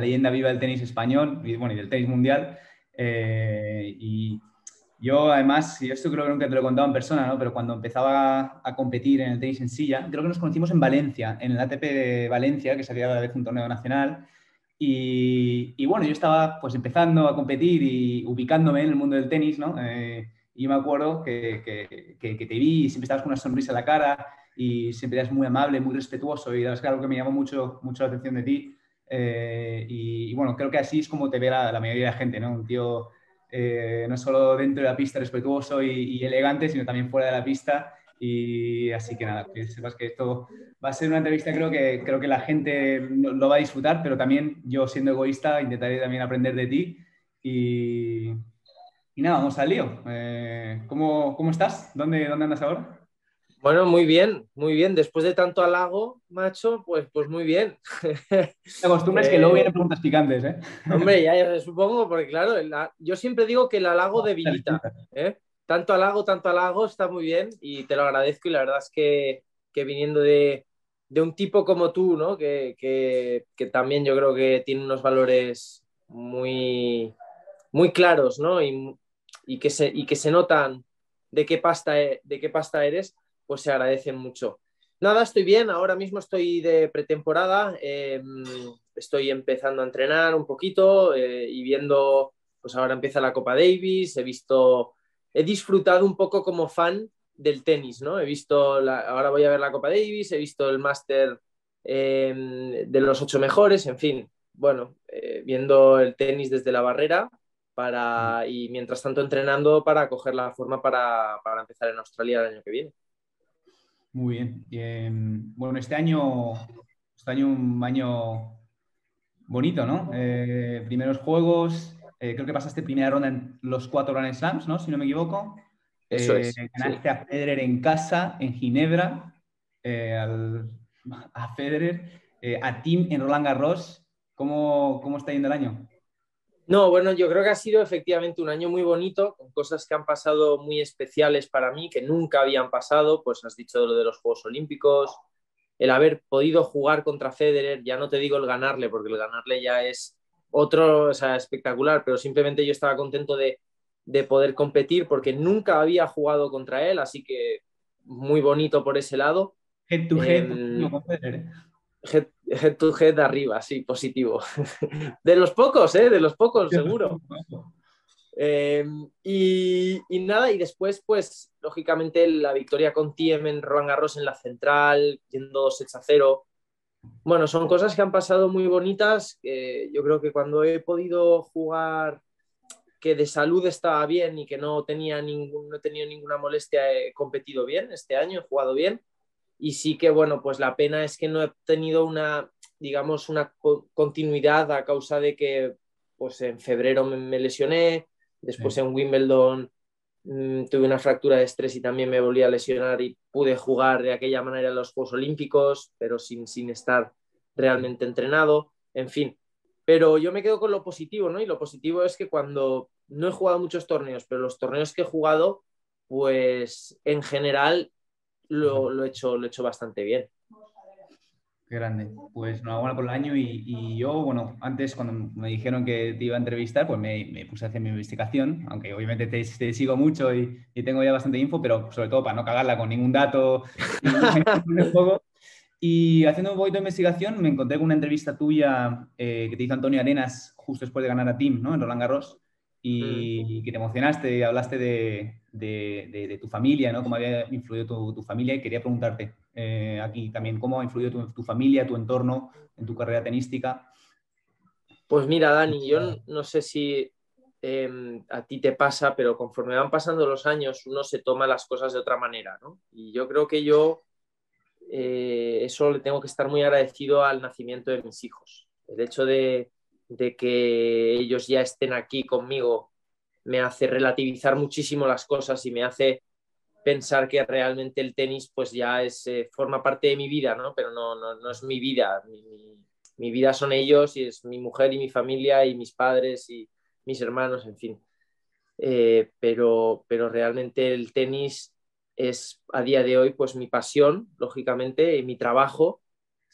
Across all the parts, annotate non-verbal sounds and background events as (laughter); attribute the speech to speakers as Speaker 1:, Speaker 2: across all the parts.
Speaker 1: leyenda viva del tenis español y, bueno, y del tenis mundial. Eh, y yo, además, y esto creo que nunca te lo he contado en persona, ¿no? pero cuando empezaba a competir en el tenis en silla, creo que nos conocimos en Valencia, en el ATP de Valencia, que se a vez un torneo nacional. Y, y, bueno, yo estaba pues empezando a competir y ubicándome en el mundo del tenis, ¿no? Eh, y yo me acuerdo que, que, que, te vi y siempre estabas con una sonrisa en la cara y siempre eras muy amable, muy respetuoso y es algo que me llamó mucho, mucho la atención de ti. Eh, y, bueno, creo que así es como te ve la, la mayoría de la gente, ¿no? Un tío eh, no solo dentro de la pista respetuoso y, elegante, sino también fuera de la pista. Y así que nada, que sepas que esto va a ser una entrevista, creo que, creo que la gente lo, lo va a disfrutar, pero también yo siendo egoísta intentaré también aprender de ti. Y, y nada, vamos al lío. Eh, ¿cómo, ¿cómo, estás? ¿Dónde, ¿Dónde andas ahora?
Speaker 2: Bueno, muy bien, muy bien. Después de tanto halago, macho, pues, pues muy bien.
Speaker 1: La costumbre es que luego vienen preguntas picantes, ¿eh?
Speaker 2: Hombre, ya, ya supongo, porque claro, la, yo siempre digo que el halago debilita. ¿eh? Tanto halago, tanto halago, está muy bien y te lo agradezco y la verdad es que, que viniendo de, de, un tipo como tú, ¿no? Que, que, que, también yo creo que tiene unos valores muy, muy claros, ¿no? Y, y, que se, y que se notan de qué pasta, de qué pasta eres, pues se agradecen mucho. Nada, estoy bien, ahora mismo estoy de pretemporada, eh, estoy empezando a entrenar un poquito eh, y viendo, pues ahora empieza la Copa Davis, he visto, he disfrutado un poco como fan del tenis, ¿no? He visto, la, ahora voy a ver la Copa Davis, he visto el máster eh, de los ocho mejores, en fin, bueno, eh, viendo el tenis desde la barrera para, y mientras tanto entrenando para coger la forma para, para empezar en Australia el año que viene.
Speaker 1: Muy bien. Eh, bueno, este año, este año un año bonito, ¿no? Eh, primeros juegos, eh, creo que pasaste primera ronda en los cuatro Grand Slams, ¿no? Si no me equivoco.
Speaker 2: Eso es.
Speaker 1: Ganaste sí. a Federer en casa, en Ginebra, al, a Federer, a Tim en Roland Garros. ¿Cómo, ¿Cómo está yendo el año?
Speaker 2: No, bueno, yo creo que ha sido efectivamente un año muy bonito, con cosas que han pasado muy especiales para mí, que nunca habían pasado, pues has dicho lo de los Juegos Olímpicos, el haber podido jugar contra Federer, ya no te digo el ganarle, porque el ganarle ya es otro, o sea, espectacular, pero simplemente yo estaba contento de, de poder competir porque nunca había jugado contra él, así que muy bonito por ese lado.
Speaker 1: Head to head, eh, Federer.
Speaker 2: Head, head, to head arriba, sí, positivo. (laughs) De los pocos, ¿eh? De los pocos, seguro. Eh, y, y, nada, y después, pues, lógicamente, la victoria con Tiem en Roland Garros en la central, yendo 2 a 0. Bueno, son cosas que han pasado muy bonitas. Eh, yo creo que cuando he podido jugar que de salud estaba bien y que no tenía ningún, no he tenido ninguna molestia, he competido bien este año, he jugado bien y sí que, bueno, pues la pena es que no he tenido una, digamos, una continuidad a causa de que, pues en febrero me, lesioné, después sí. en Wimbledon mmm, tuve una fractura de estrés y también me volví a lesionar y pude jugar de aquella manera en los Juegos Olímpicos, pero sin, sin estar realmente entrenado, en fin. Pero yo me quedo con lo positivo, ¿no? Y lo positivo es que cuando no he jugado muchos torneos, pero los torneos que he jugado, pues en general lo, lo, he, hecho, lo he hecho bastante bien.
Speaker 1: Qué grande. Pues enhorabuena por el año y, y, yo, bueno, antes cuando me dijeron que te iba a entrevistar, pues me, me puse a hacer mi investigación, aunque obviamente te, te sigo mucho y, y, tengo ya bastante info, pero sobre todo para no cagarla con ningún dato. y (laughs) (laughs) haciendo un poquito de investigación me encontré con una entrevista tuya eh, que te hizo Antonio Arenas justo después de ganar a Tim, ¿no? En Roland Garros y, que te emocionaste hablaste de, de, de, de, tu familia, ¿no? Cómo había influido tu, tu familia y quería preguntarte eh, aquí también cómo ha influido tu, tu, familia, tu entorno en tu carrera tenística.
Speaker 2: Pues mira, Dani, yo no sé si eh, a ti te pasa, pero conforme van pasando los años uno se toma las cosas de otra manera, ¿no? Y yo creo que yo eh, eso le tengo que estar muy agradecido al nacimiento de mis hijos. El hecho de, de que ellos ya estén aquí conmigo me hace relativizar muchísimo las cosas y me hace pensar que realmente el tenis pues ya es, eh, forma parte de mi vida, ¿no? Pero no, no, no es mi vida. Mi, mi, vida son ellos y es mi mujer y mi familia y mis padres y mis hermanos, en fin. Eh, pero, pero realmente el tenis es a día de hoy pues mi pasión, lógicamente, y mi trabajo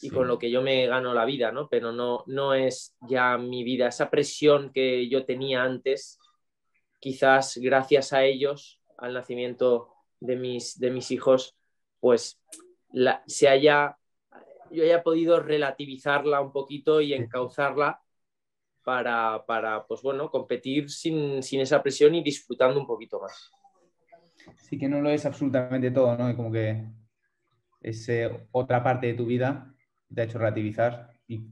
Speaker 2: y con lo que yo me gano la vida, ¿no? Pero no, no es ya mi vida. Esa presión que yo tenía antes, quizás gracias a ellos, al nacimiento de mis, de mis hijos, pues la, se haya, yo haya podido relativizarla un poquito y encauzarla para, para pues bueno, competir sin, sin esa presión y disfrutando un poquito más.
Speaker 1: Sí que no lo es absolutamente todo, ¿no? Como que es otra parte de tu vida te ha hecho relativizar y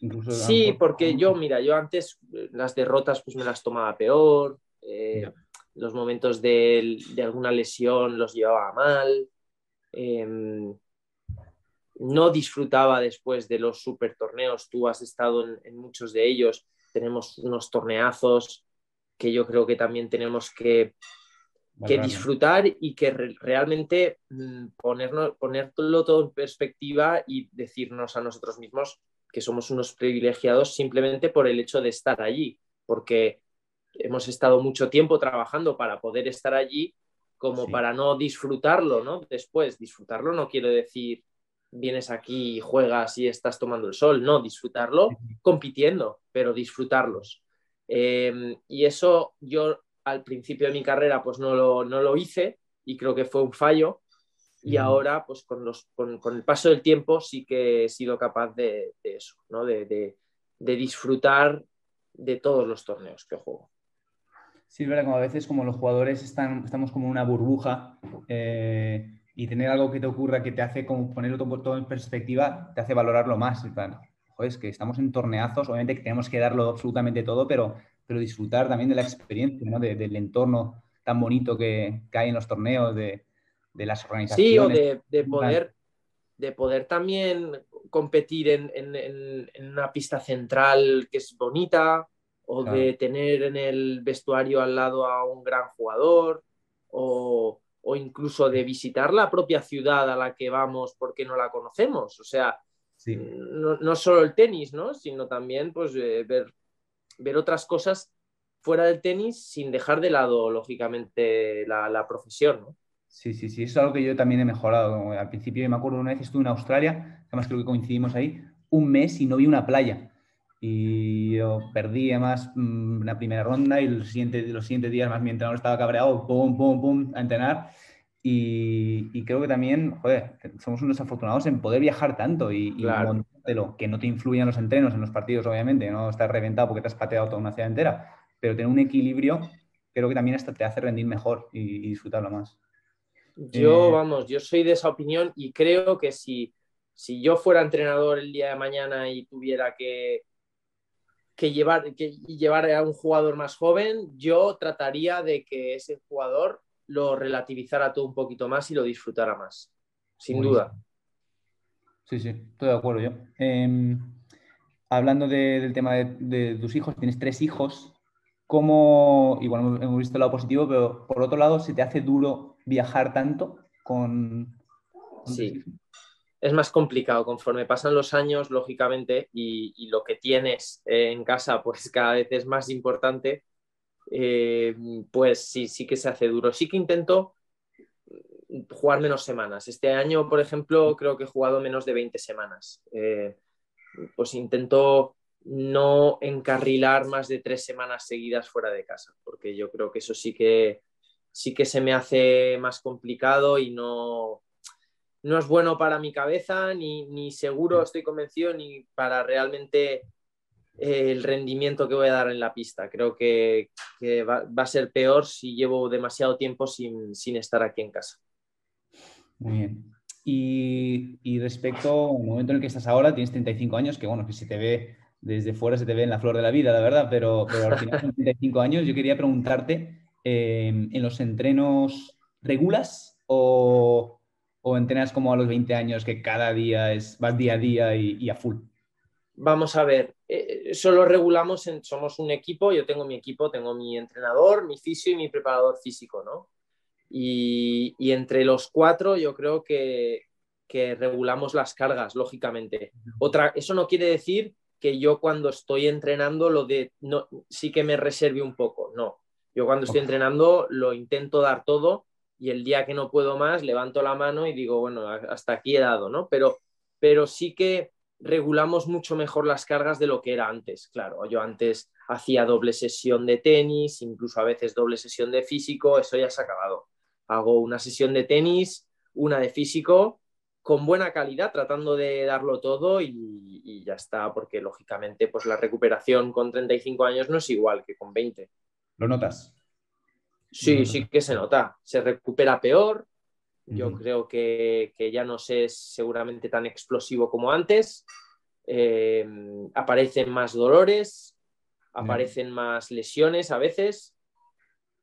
Speaker 1: incluso...
Speaker 2: Sí, porque yo, mira, yo antes eh, las derrotas pues me las tomaba peor, eh, los momentos de, alguna lesión los llevaba mal, em, no disfrutaba después de los super torneos, tú has estado en, muchos de ellos, tenemos unos torneazos que yo creo que también tenemos que que disfrutar y que realmente mm, ponernos, ponerlo todo en perspectiva y decirnos a nosotros mismos que somos unos privilegiados simplemente por el hecho de estar allí, porque hemos estado mucho tiempo trabajando para poder estar allí como para no disfrutarlo, ¿no? Después, disfrutarlo no quiere decir vienes aquí, juegas y estás tomando el sol, no, disfrutarlo compitiendo, pero disfrutarlos. Em, y eso yo al principio de mi carrera pues no lo, no lo hice y creo que fue un fallo y ahora pues con, los, con, el paso del tiempo sí que he sido capaz de, eso, ¿no? de, disfrutar de todos los torneos que juego.
Speaker 1: Sí, es verdad, como a veces como los jugadores están, estamos como una burbuja eh, y tener algo que te ocurra que te hace como ponerlo todo, en perspectiva, te hace valorarlo más. Joder, es que estamos en torneazos, obviamente que tenemos que darlo absolutamente todo, pero pero disfrutar también de la experiencia, ¿no? del entorno tan bonito que, que, hay en los torneos, de, de las organizaciones.
Speaker 2: Sí, o de, de, poder, de poder también competir en, en, en, una pista central que es bonita, o de tener en el vestuario al lado a un gran jugador, o, o, incluso de visitar la propia ciudad a la que vamos porque no la conocemos. O sea, sí. no, no, solo el tenis, ¿no? sino también pues, eh, ver ver otras cosas fuera del tenis sin dejar de lado, lógicamente, la, profesión, ¿no?
Speaker 1: Sí, sí, sí, eso es algo que yo también he mejorado. Al principio me acuerdo una vez estuve en Australia, además creo que coincidimos ahí, un mes y no vi una playa. Y yo perdí además mm, la primera ronda y los siguientes, los siguientes días más mi entrenador estaba cabreado, pum, pum, pum, a entrenar. Y, creo que también, joder, somos unos afortunados en poder viajar tanto y, lo que no te influyan los entrenos en los partidos, obviamente, no estás reventado porque te has pateado toda una ciudad entera, pero tener un equilibrio creo que también hasta te hace rendir mejor y, disfrutarlo más.
Speaker 2: Yo, eh, vamos, yo soy de esa opinión y creo que si, si yo fuera entrenador el día de mañana y tuviera que, que llevar, que llevar a un jugador más joven, yo trataría de que ese jugador lo relativizara todo un poquito más y lo disfrutara más, sin duda.
Speaker 1: Sí, sí, estoy de acuerdo yo. Em, hablando del tema de, tus hijos, tienes tres hijos. ¿Cómo, bueno, hemos visto el lado positivo, pero por otro lado, ¿se te hace duro viajar tanto con...
Speaker 2: sí, es más complicado conforme pasan los años, lógicamente, y, lo que tienes en casa, pues cada vez es más importante, eh, pues sí, sí que se hace duro. Sí que intento jugar menos semanas. Este año, por ejemplo, creo que he jugado menos de 20 semanas. Eh, pues intento no encarrilar más de tres semanas seguidas fuera de casa, porque yo creo que eso sí que, sí que se me hace más complicado y no, no es bueno para mi cabeza, ni, ni seguro estoy convencido, ni para realmente eh, el rendimiento que voy a dar en la pista. Creo que, va, va, a ser peor si llevo demasiado tiempo sin, sin estar aquí en casa.
Speaker 1: Muy bien. Y, respecto al momento en el que estás ahora, tienes 35 años, que bueno, que se te ve desde fuera, se te ve en la flor de la vida, la verdad, pero, pero al final son 35 años. Yo quería preguntarte, eh, ¿en los entrenos regulas o, o, entrenas como a los 20 años, que cada día es, vas día a día y, a full?
Speaker 2: Vamos a ver, eh, solo regulamos, somos un equipo, yo tengo mi equipo, tengo mi entrenador, mi fisio y mi preparador físico, ¿no? Y, entre los cuatro yo creo que, regulamos las cargas, lógicamente. Otra, eso no quiere decir que yo cuando estoy entrenando lo de no, sí que me reserve un poco, no. Yo cuando estoy entrenando lo intento dar todo y el día que no puedo más levanto la mano y digo, bueno, hasta aquí he dado, ¿no? Pero pero sí que regulamos mucho mejor las cargas de lo que era antes. Claro, yo antes hacía doble sesión de tenis, incluso a veces doble sesión de físico, eso ya se ha acabado. Hago una sesión de tenis, una de físico, con buena calidad, tratando de darlo todo y, y, ya está, porque lógicamente pues la recuperación con 35 años no es igual que con 20.
Speaker 1: ¿Lo notas?
Speaker 2: Sí, sí que se nota. Se recupera peor. Yo creo que, ya no sé, seguramente tan explosivo como antes. Eh, aparecen más dolores, aparecen más lesiones a veces,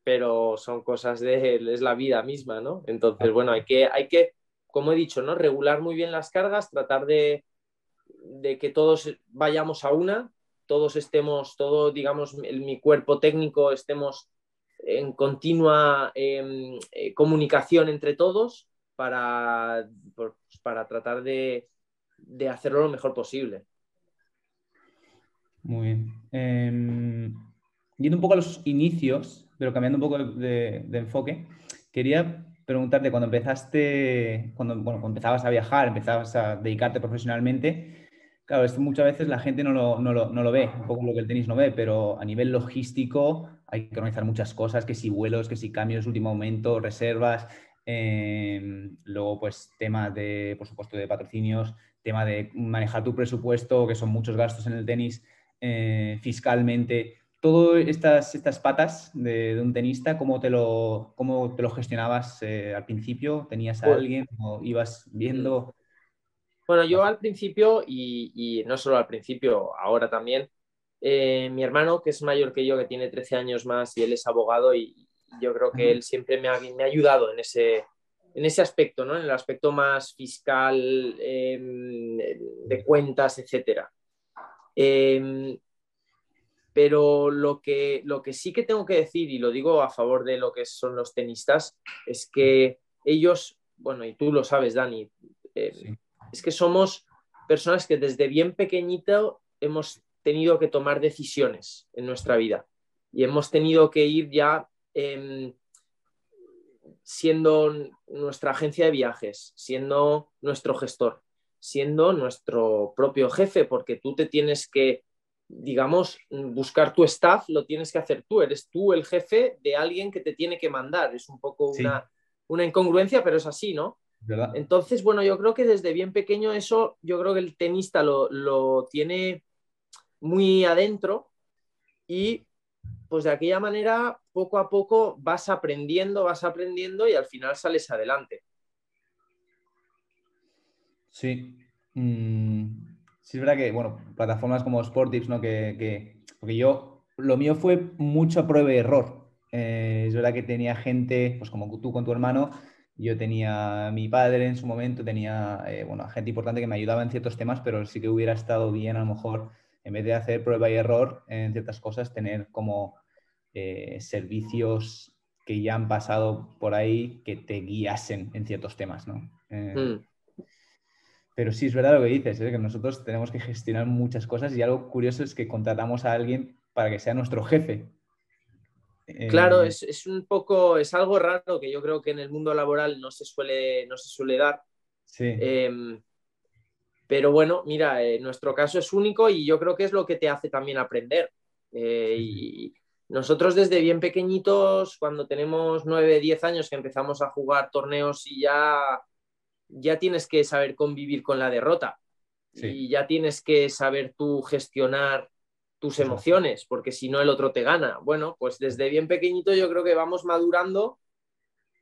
Speaker 2: pero son cosas de es la vida misma, ¿no? Entonces, bueno, hay que, hay que, como he dicho, ¿no? Regular muy bien las cargas, tratar de, de que todos vayamos a una, todos estemos, todo, digamos, mi cuerpo técnico estemos en continua em, eh, comunicación entre todos para, para tratar de, hacerlo lo mejor posible.
Speaker 1: Muy bien. Eh, yendo un poco a los inicios, pero cambiando un poco de, enfoque, quería preguntarte, cuando empezaste, cuando, bueno, empezabas a viajar, empezabas a dedicarte profesionalmente, Claro, esto muchas veces la gente no lo, no, lo, no lo, ve, un poco lo que el tenis no ve, pero a nivel logístico hay que organizar muchas cosas, que si vuelos, que si cambios último momento, reservas, em, luego pues temas de, por supuesto, de patrocinios, tema de manejar tu presupuesto, que son muchos gastos en el tenis, eh, fiscalmente, todas estas, estas patas de, un tenista, ¿cómo te lo, cómo te lo gestionabas eh, al principio? ¿Tenías a pues alguien o ibas viendo?
Speaker 2: Bueno, yo al principio, y, no solo al principio, ahora también, eh, mi hermano, que es mayor que yo, que tiene 13 años más y él es abogado, y yo creo que él siempre me ha, ayudado en ese, en ese aspecto, ¿no? en el aspecto más fiscal, em, de cuentas, etc. Em, pero lo que, lo que sí que tengo que decir, y lo digo a favor de lo que son los tenistas, es que ellos, bueno, y tú lo sabes, Dani, em, es que somos personas que desde bien pequeñito hemos tenido que tomar decisiones en nuestra vida. Y hemos tenido que ir ya em, siendo nuestra agencia de viajes, siendo nuestro gestor, siendo nuestro propio jefe, porque tú te tienes que, digamos, buscar tu staff, lo tienes que hacer tú, eres tú el jefe de alguien que te tiene que mandar. Es un poco una, una incongruencia, pero es así, ¿no? Entonces, bueno, yo creo que desde bien pequeño eso, yo creo que el tenista lo, tiene muy adentro y pues de aquella manera poco a poco vas aprendiendo, vas aprendiendo y al final sales adelante.
Speaker 1: Sí. Mm, es verdad que, bueno, plataformas como Sportips, ¿no? Que, porque yo, lo mío fue mucho prueba y error. Eh, es verdad que tenía gente, pues como tú con tu hermano, yo tenía mi padre en su momento, tenía eh, bueno, gente importante que me ayudaba en ciertos temas, pero sí que hubiera estado bien a lo mejor, en vez de hacer prueba y error en ciertas cosas, tener como eh, servicios que ya han pasado por ahí que te guiasen en ciertos temas, ¿no? Mm. Pero sí es verdad lo que dices, que nosotros tenemos que gestionar muchas cosas y algo curioso es que contratamos a alguien para que sea nuestro jefe,
Speaker 2: Claro, eh, es, un poco, es algo raro que yo creo que en el mundo laboral no se suele, no se suele dar. Em, pero bueno, mira, en nuestro caso es único y yo creo que es lo que te hace también aprender. Eh, y nosotros desde bien pequeñitos, cuando tenemos 9, 10 años que empezamos a jugar torneos y ya, ya tienes que saber convivir con la derrota. Y ya tienes que saber tú gestionar tus emociones, porque si no el otro te gana. Bueno, pues desde bien pequeñito yo creo que vamos madurando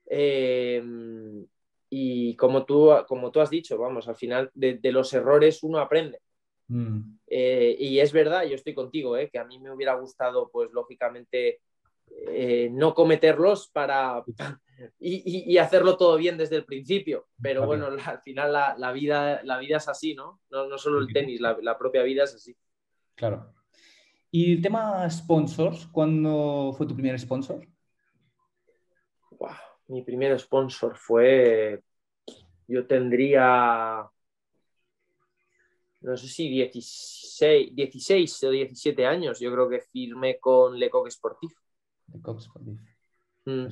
Speaker 2: em, y como tú, como tú has dicho, vamos, al final de, los errores uno aprende. Mm. Eh, y es verdad, yo estoy contigo, eh, que a mí me hubiera gustado, pues lógicamente, eh, no cometerlos para y, hacerlo todo bien desde el principio. Pero bueno, (laughs) al final la, vida, la vida es así, ¿no? No, solo el tenis, la, la propia vida es así.
Speaker 1: Claro. Y el tema sponsors, ¿cuándo fue tu primer sponsor?
Speaker 2: mi primer sponsor fue, yo tendría, no sé si 16, 16 o 17 años, yo creo que firmé con Lecoq Sportif.
Speaker 1: Lecoq Sportif. Mm.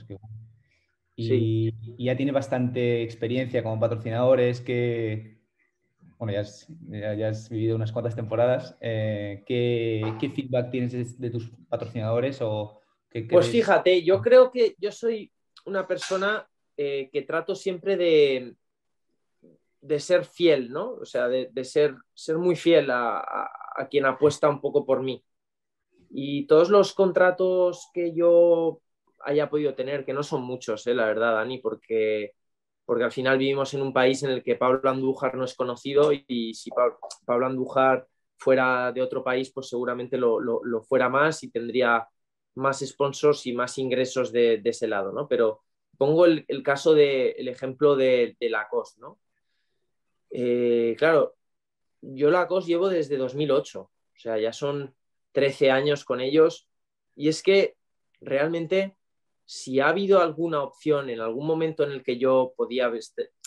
Speaker 1: Y, ya tiene bastante experiencia como patrocinadores que... bueno, ya has, ya, has, vivido unas cuantas temporadas. Eh, ¿qué, ¿qué, feedback tienes de, tus patrocinadores? O qué
Speaker 2: pues fíjate, yo creo que yo soy una persona eh, que trato siempre de, de ser fiel, ¿no? O sea, de, de ser, ser muy fiel a, a, quien apuesta un poco por mí. Y todos los contratos que yo haya podido tener, que no son muchos, ¿eh? la verdad, Dani, porque porque al final vivimos en un país en el que Pablo Andújar no es conocido y si Pablo, Andújar fuera de otro país, pues seguramente lo, fuera más y tendría más sponsors y más ingresos de, ese lado, ¿no? Pero pongo el, caso del el ejemplo de, de Lacoste, ¿no? Eh, claro, yo Lacoste llevo desde 2008, o sea, ya son 13 años con ellos y es que realmente si ha habido alguna opción en algún momento en el que yo podía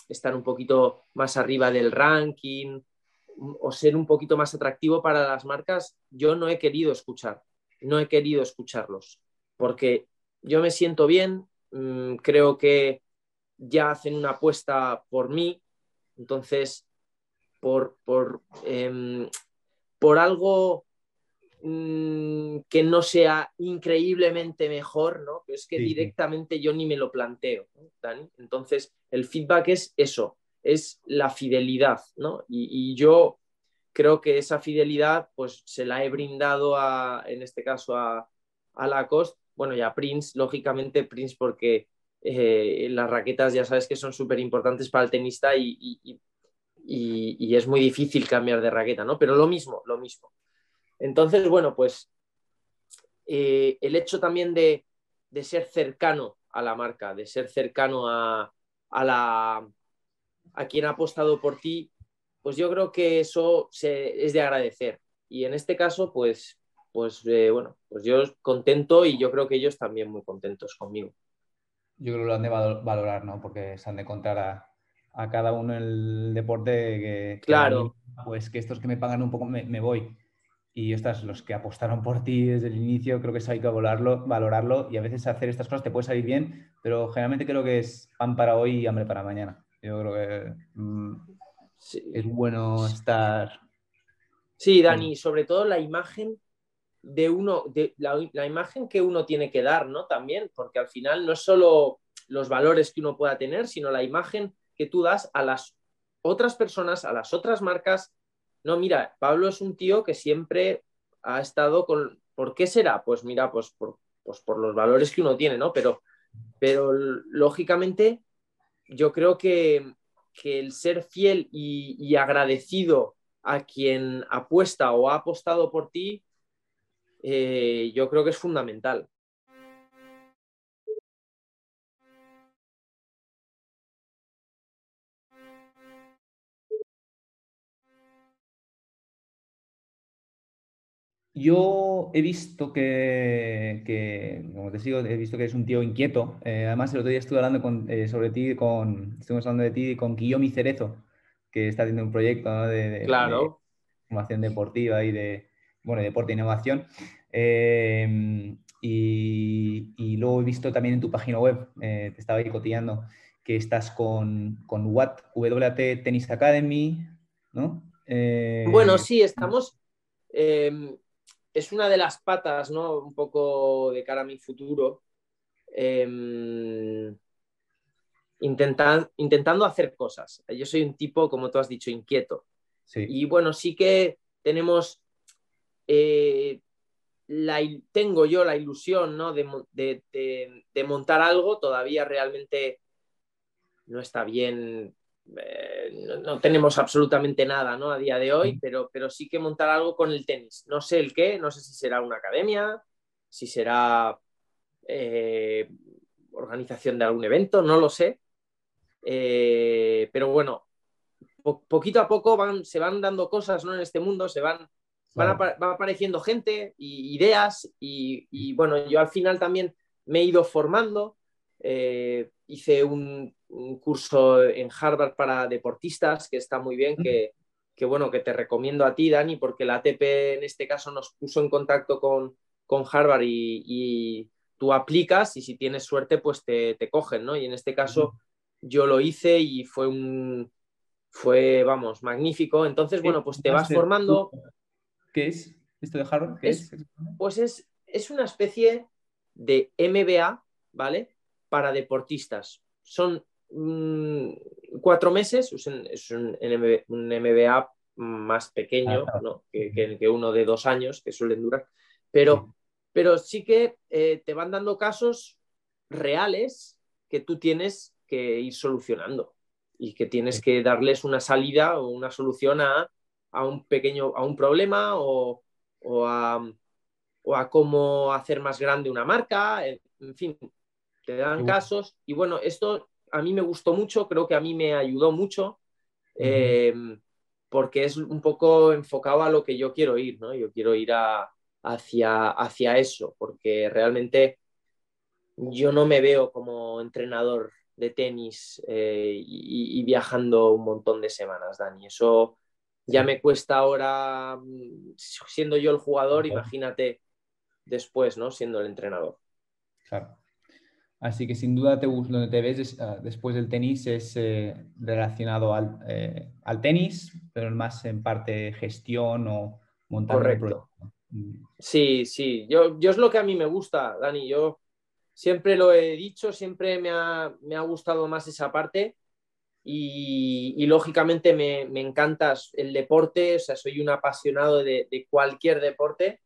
Speaker 2: estar un poquito más arriba del ranking o ser un poquito más atractivo para las marcas, yo no he querido escuchar, no he querido escucharlos, porque yo me siento bien, mm, creo que ya hacen una apuesta por mí, entonces por, por, em, por algo Mm, que no sea increíblemente mejor, ¿no? es que directamente yo ni me lo planteo, Dani? Entonces, el feedback es eso, es la fidelidad, ¿no? Y, yo creo que esa fidelidad, pues se la he brindado a, en este caso, a, a Lacoste, bueno, y a Prince, lógicamente Prince, porque eh, las raquetas ya sabes que son súper importantes para el tenista y, y, y, es muy difícil cambiar de raqueta, ¿no? Pero lo mismo, lo mismo. Entonces, bueno, pues eh, el hecho también de, ser cercano a la marca, de ser cercano a, la, a quien ha apostado por ti, pues yo creo que eso es de agradecer. Y en este caso, pues, pues eh, bueno, pues yo contento y yo creo que ellos también muy contentos conmigo.
Speaker 1: Yo creo que lo han de valorar, ¿no? Porque se han de contar a, cada uno el deporte que,
Speaker 2: claro.
Speaker 1: pues que estos que me pagan un poco me voy y estas, los que apostaron por ti desde el inicio, creo que eso hay que valorarlo, valorarlo y a veces hacer estas cosas te puede salir bien, pero generalmente creo que es pan para hoy y hambre para mañana. Yo creo que mm, es bueno estar...
Speaker 2: Sí, Dani, sobre todo la imagen de uno, de la, la, imagen que uno tiene que dar, ¿no? También, porque al final no es solo los valores que uno pueda tener, sino la imagen que tú das a las otras personas, a las otras marcas no, mira, Pablo es un tío que siempre ha estado con... ¿Por qué será? Pues mira, pues por, pues por los valores que uno tiene, ¿no? Pero, pero lógicamente yo creo que, el ser fiel y, agradecido a quien apuesta o ha apostado por ti, eh, yo creo que es fundamental.
Speaker 1: Yo he visto que, como te sigo, he visto que eres un tío inquieto. Eh, además, el otro día estuve hablando con, eh, sobre ti, con, estuvimos hablando de ti con Kiyomi Cerezo, que está haciendo un proyecto de,
Speaker 2: claro.
Speaker 1: formación deportiva y de, bueno, deporte e innovación. Eh, y, luego he visto también en tu página web, te estaba ahí cotillando, que estás con, con WAT, WAT Tennis Academy, ¿no?
Speaker 2: bueno, sí, estamos em, es una de las patas, ¿no? Un poco de cara a mi futuro. Em, intentando hacer cosas. Yo soy un tipo, como tú has dicho, inquieto. Y bueno, sí que tenemos, eh, la, tengo yo la ilusión ¿no? de, montar algo, todavía realmente no está bien eh, no, tenemos absolutamente nada ¿no? a día de hoy, pero, pero sí que montar algo con el tenis. No sé el qué, no sé si será una academia, si será eh, organización de algún evento, no lo sé. Eh, pero bueno, poquito a poco van, se van dando cosas ¿no? en este mundo, se van, van va apareciendo gente y ideas y, bueno, yo al final también me he ido formando. Hice un, un curso en Harvard para deportistas que está muy bien, que, bueno, que te recomiendo a ti, Dani, porque la ATP en este caso nos puso en contacto con, con Harvard y, tú aplicas y si tienes suerte, pues te, te cogen, ¿no? Y en este caso yo lo hice y fue un, fue, vamos, magnífico. Entonces, bueno, pues te vas formando.
Speaker 1: ¿Qué es esto de Harvard? ¿Qué es,
Speaker 2: Pues es, es una especie de MBA, ¿vale? Para deportistas. Son mm, cuatro meses, es un, MBA más pequeño ¿no? que, uno de dos años, que suelen durar, pero, sí. pero sí que eh, te van dando casos reales que tú tienes que ir solucionando y que tienes que darles una salida o una solución a, un pequeño, a un problema o, a, cómo hacer más grande una marca, en fin, te dan casos y bueno, esto a mí me gustó mucho, creo que a mí me ayudó mucho. Em, porque es un poco enfocado a lo que yo quiero ir, ¿no? Yo quiero ir hacia, hacia eso, porque realmente yo no me veo como entrenador de tenis eh, y, viajando un montón de semanas, Dani. Eso ya me cuesta ahora, mm, siendo yo el jugador, imagínate después, ¿no? Siendo el entrenador.
Speaker 1: Claro. Así que sin duda te, donde te ves ah, después del tenis es eh, relacionado eh, al, tenis, pero más en parte gestión o montar
Speaker 2: Correcto. Mm. Sí, sí, yo, yo es lo que a mí me gusta, Dani. Yo siempre lo he dicho, siempre me ha, gustado más esa parte y, lógicamente me, encanta el deporte, o sea, soy un apasionado de, cualquier deporte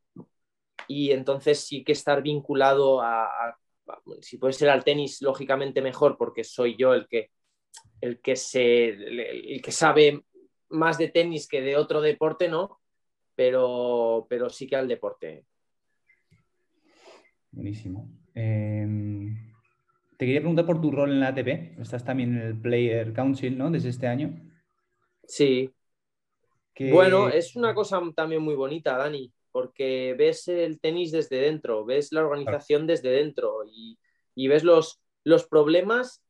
Speaker 2: y entonces sí que estar vinculado a, si puede ser al tenis, lógicamente mejor porque soy yo el que, el que, se, el que sabe más de tenis que de otro deporte, ¿no? Pero, pero sí que al deporte.
Speaker 1: Buenísimo. Em, te quería preguntar por tu rol en la ATP. Estás también en el Player Council, ¿no? Desde este año.
Speaker 2: Sí. Bueno, es una cosa también muy bonita, Dani, porque ves el tenis desde dentro, ves la organización desde dentro y, ves los, los, problemas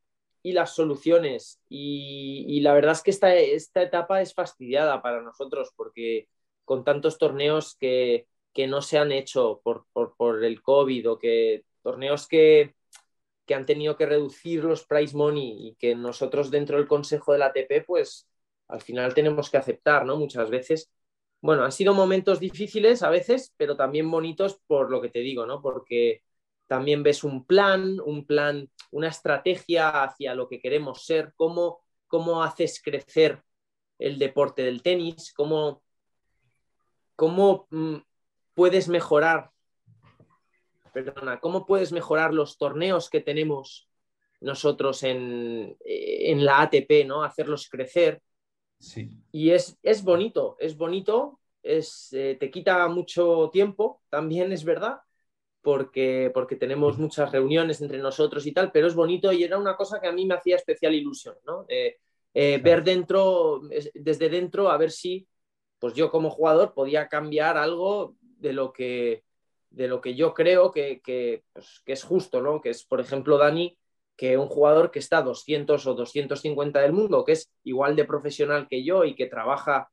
Speaker 2: y las soluciones. Y, la verdad es que esta, esta, etapa es fastidiada para nosotros porque con tantos torneos que, que no se han hecho por, por, por, el COVID o que torneos que, que han tenido que reducir los price money y que nosotros dentro del consejo de la ATP, pues al final tenemos que aceptar, ¿no? Muchas veces. Bueno, han sido momentos difíciles a veces, pero también bonitos por lo que te digo, ¿no? Porque también ves un plan, un plan, una estrategia hacia lo que queremos ser, cómo, cómo haces crecer el deporte del tenis, cómo, cómo mm, puedes mejorar perdona, ¿cómo puedes mejorar los torneos que tenemos nosotros en, la ATP, ¿no? Hacerlos crecer.
Speaker 1: Sí.
Speaker 2: Y es, es bonito, es bonito, es, eh, te quita mucho tiempo, también es verdad, porque, porque tenemos muchas reuniones entre nosotros y tal, pero es bonito y era una cosa que a mí me hacía especial ilusión, ¿no? Eh, ver dentro, desde dentro, a ver si pues yo como jugador podía cambiar algo de lo que, de lo que yo creo que, pues, que, es justo, ¿no? Que es, por ejemplo, Dani, que un jugador que está 200 o 250 del mundo, que es igual de profesional que yo y que trabaja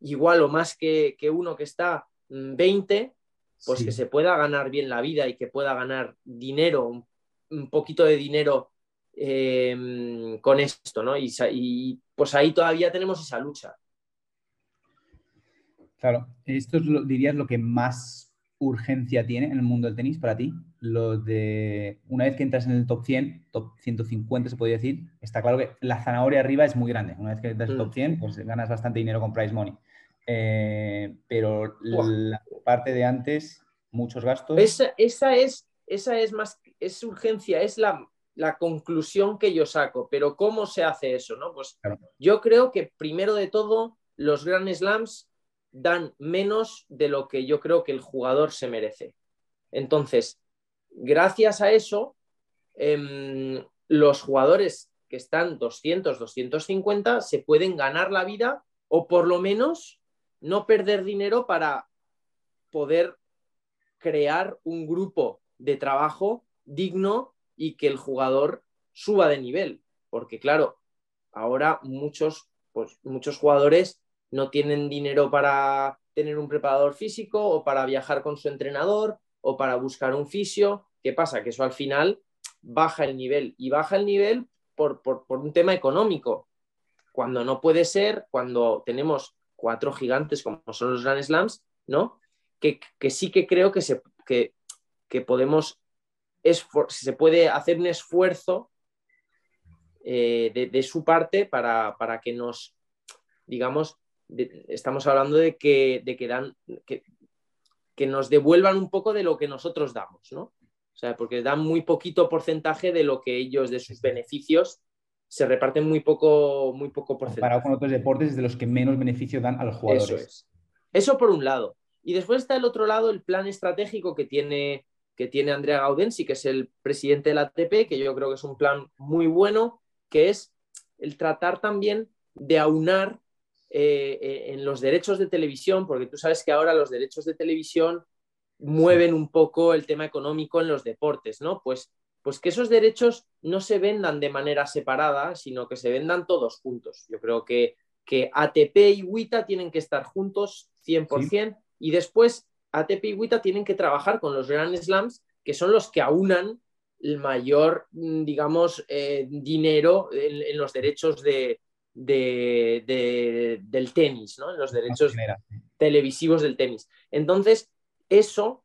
Speaker 2: igual o más que, uno que está 20, mm, pues que se pueda ganar bien la vida y que pueda ganar dinero, un, poquito de dinero em, con esto, ¿no? Y, y, pues ahí todavía tenemos esa lucha.
Speaker 1: Claro, esto es lo, dirías lo que más urgencia tiene en el mundo del tenis para ti? Lo de una vez que entras en el top 100, top 150 se podría decir, está claro que la zanahoria arriba es muy grande. Una vez que entras en el top 100, mm. pues ganas bastante dinero con price money. Eh, pero la parte de antes, muchos gastos.
Speaker 2: Esa, esa, es, esa es más, es urgencia, es la, la conclusión que yo saco. Pero ¿cómo se hace eso? No? Pues yo creo que primero de todo, los Grand Slams dan menos de lo que yo creo que el jugador se merece. Entonces, gracias a eso, em, los jugadores que están 200, 250 se pueden ganar la vida o por lo menos no perder dinero para poder crear un grupo de trabajo digno y que el jugador suba de nivel. Porque claro, ahora muchos, pues, muchos jugadores no tienen dinero para tener un preparador físico o para viajar con su entrenador o para buscar un fisio. ¿Qué pasa? Que eso al final baja el nivel y baja el nivel por, un tema económico. cuando no puede ser, cuando tenemos cuatro gigantes como son los Grand Slams, ¿no? Que, sí que creo que, se, que, podemos, se puede hacer un esfuerzo eh, de, su parte para, que nos, digamos, estamos hablando de que, de que dan, que, que nos devuelvan un poco de lo que nosotros damos, ¿no? O sea, porque dan muy poquito porcentaje de lo que ellos, de sus beneficios, se reparten muy poco, muy poco porcentaje.
Speaker 1: Comparado con otros deportes es de los que menos beneficio dan a los jugadores.
Speaker 2: Eso es. Eso por un lado. Y después está el otro lado, el plan estratégico que tiene, que tiene Andrea Gaudensi, que es el presidente de la ATP, que yo creo que es un plan muy bueno, que es el tratar también de aunar eh, eh, en los derechos de televisión, porque tú sabes que ahora los derechos de televisión mueven un poco el tema económico en los deportes, ¿no? Pues, pues que esos derechos no se vendan de manera separada, sino que se vendan todos juntos. Yo creo que, que ATP y WITA tienen que estar juntos 100% y después ATP y WITA tienen que trabajar con los Grand Slams, que son los que aunan el mayor, mm, digamos, eh, dinero en, los derechos de, del tenis, ¿no? en los derechos televisivos del tenis. Entonces, eso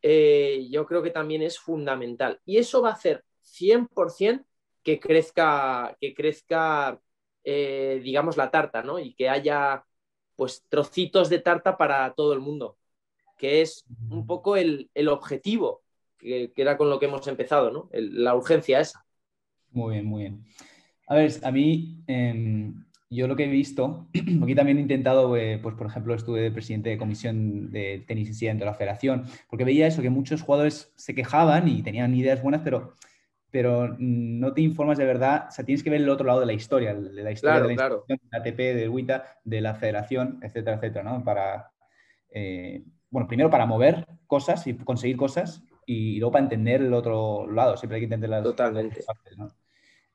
Speaker 2: eh, yo creo que también es fundamental. Y eso va a hacer 100% que crezca, que crezca eh, digamos, la tarta, ¿no? Y que haya, pues, trocitos de tarta para todo el mundo, que es un poco el, objetivo, que, era con lo que hemos empezado, ¿no? la urgencia esa.
Speaker 1: Muy bien, muy bien. A ver, a mí, em, yo lo que he visto, (clears throat) aquí también he intentado, eh, pues por ejemplo, estuve de presidente de comisión de tenis y silla dentro de la federación, porque veía eso, que muchos jugadores se quejaban y tenían ideas buenas, pero, pero no te informas de verdad, o sea, tienes que ver el otro lado de la historia, de la historia de la, ATP, del WITA, de la federación, etcétera, etcétera, ¿no? Para, eh, bueno, primero para mover cosas y conseguir cosas y luego para entender el otro lado, siempre hay que entender las,
Speaker 2: Totalmente.
Speaker 1: partes, ¿no?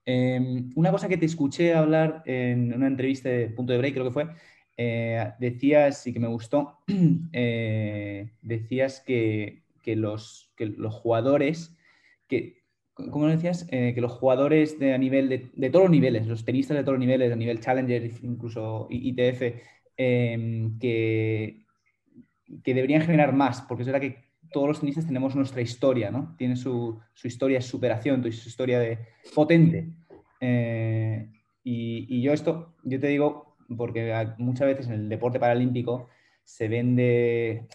Speaker 1: Em, una cosa que te escuché hablar en una entrevista de Punto de Break, creo que fue, eh, decías, y que me gustó, (clears throat) eh, decías que, los, los, jugadores, que, ¿cómo decías? Eh, que los jugadores de, a nivel de, todos los niveles, los tenistas de todos los niveles, a nivel Challenger, incluso ITF, em, que, que deberían generar más, porque es verdad que todos los tenistas tenemos nuestra historia, ¿no? Tiene su, historia de superación, su historia de potente. Eh, y, yo esto, yo te digo, porque muchas veces en el deporte paralímpico se vende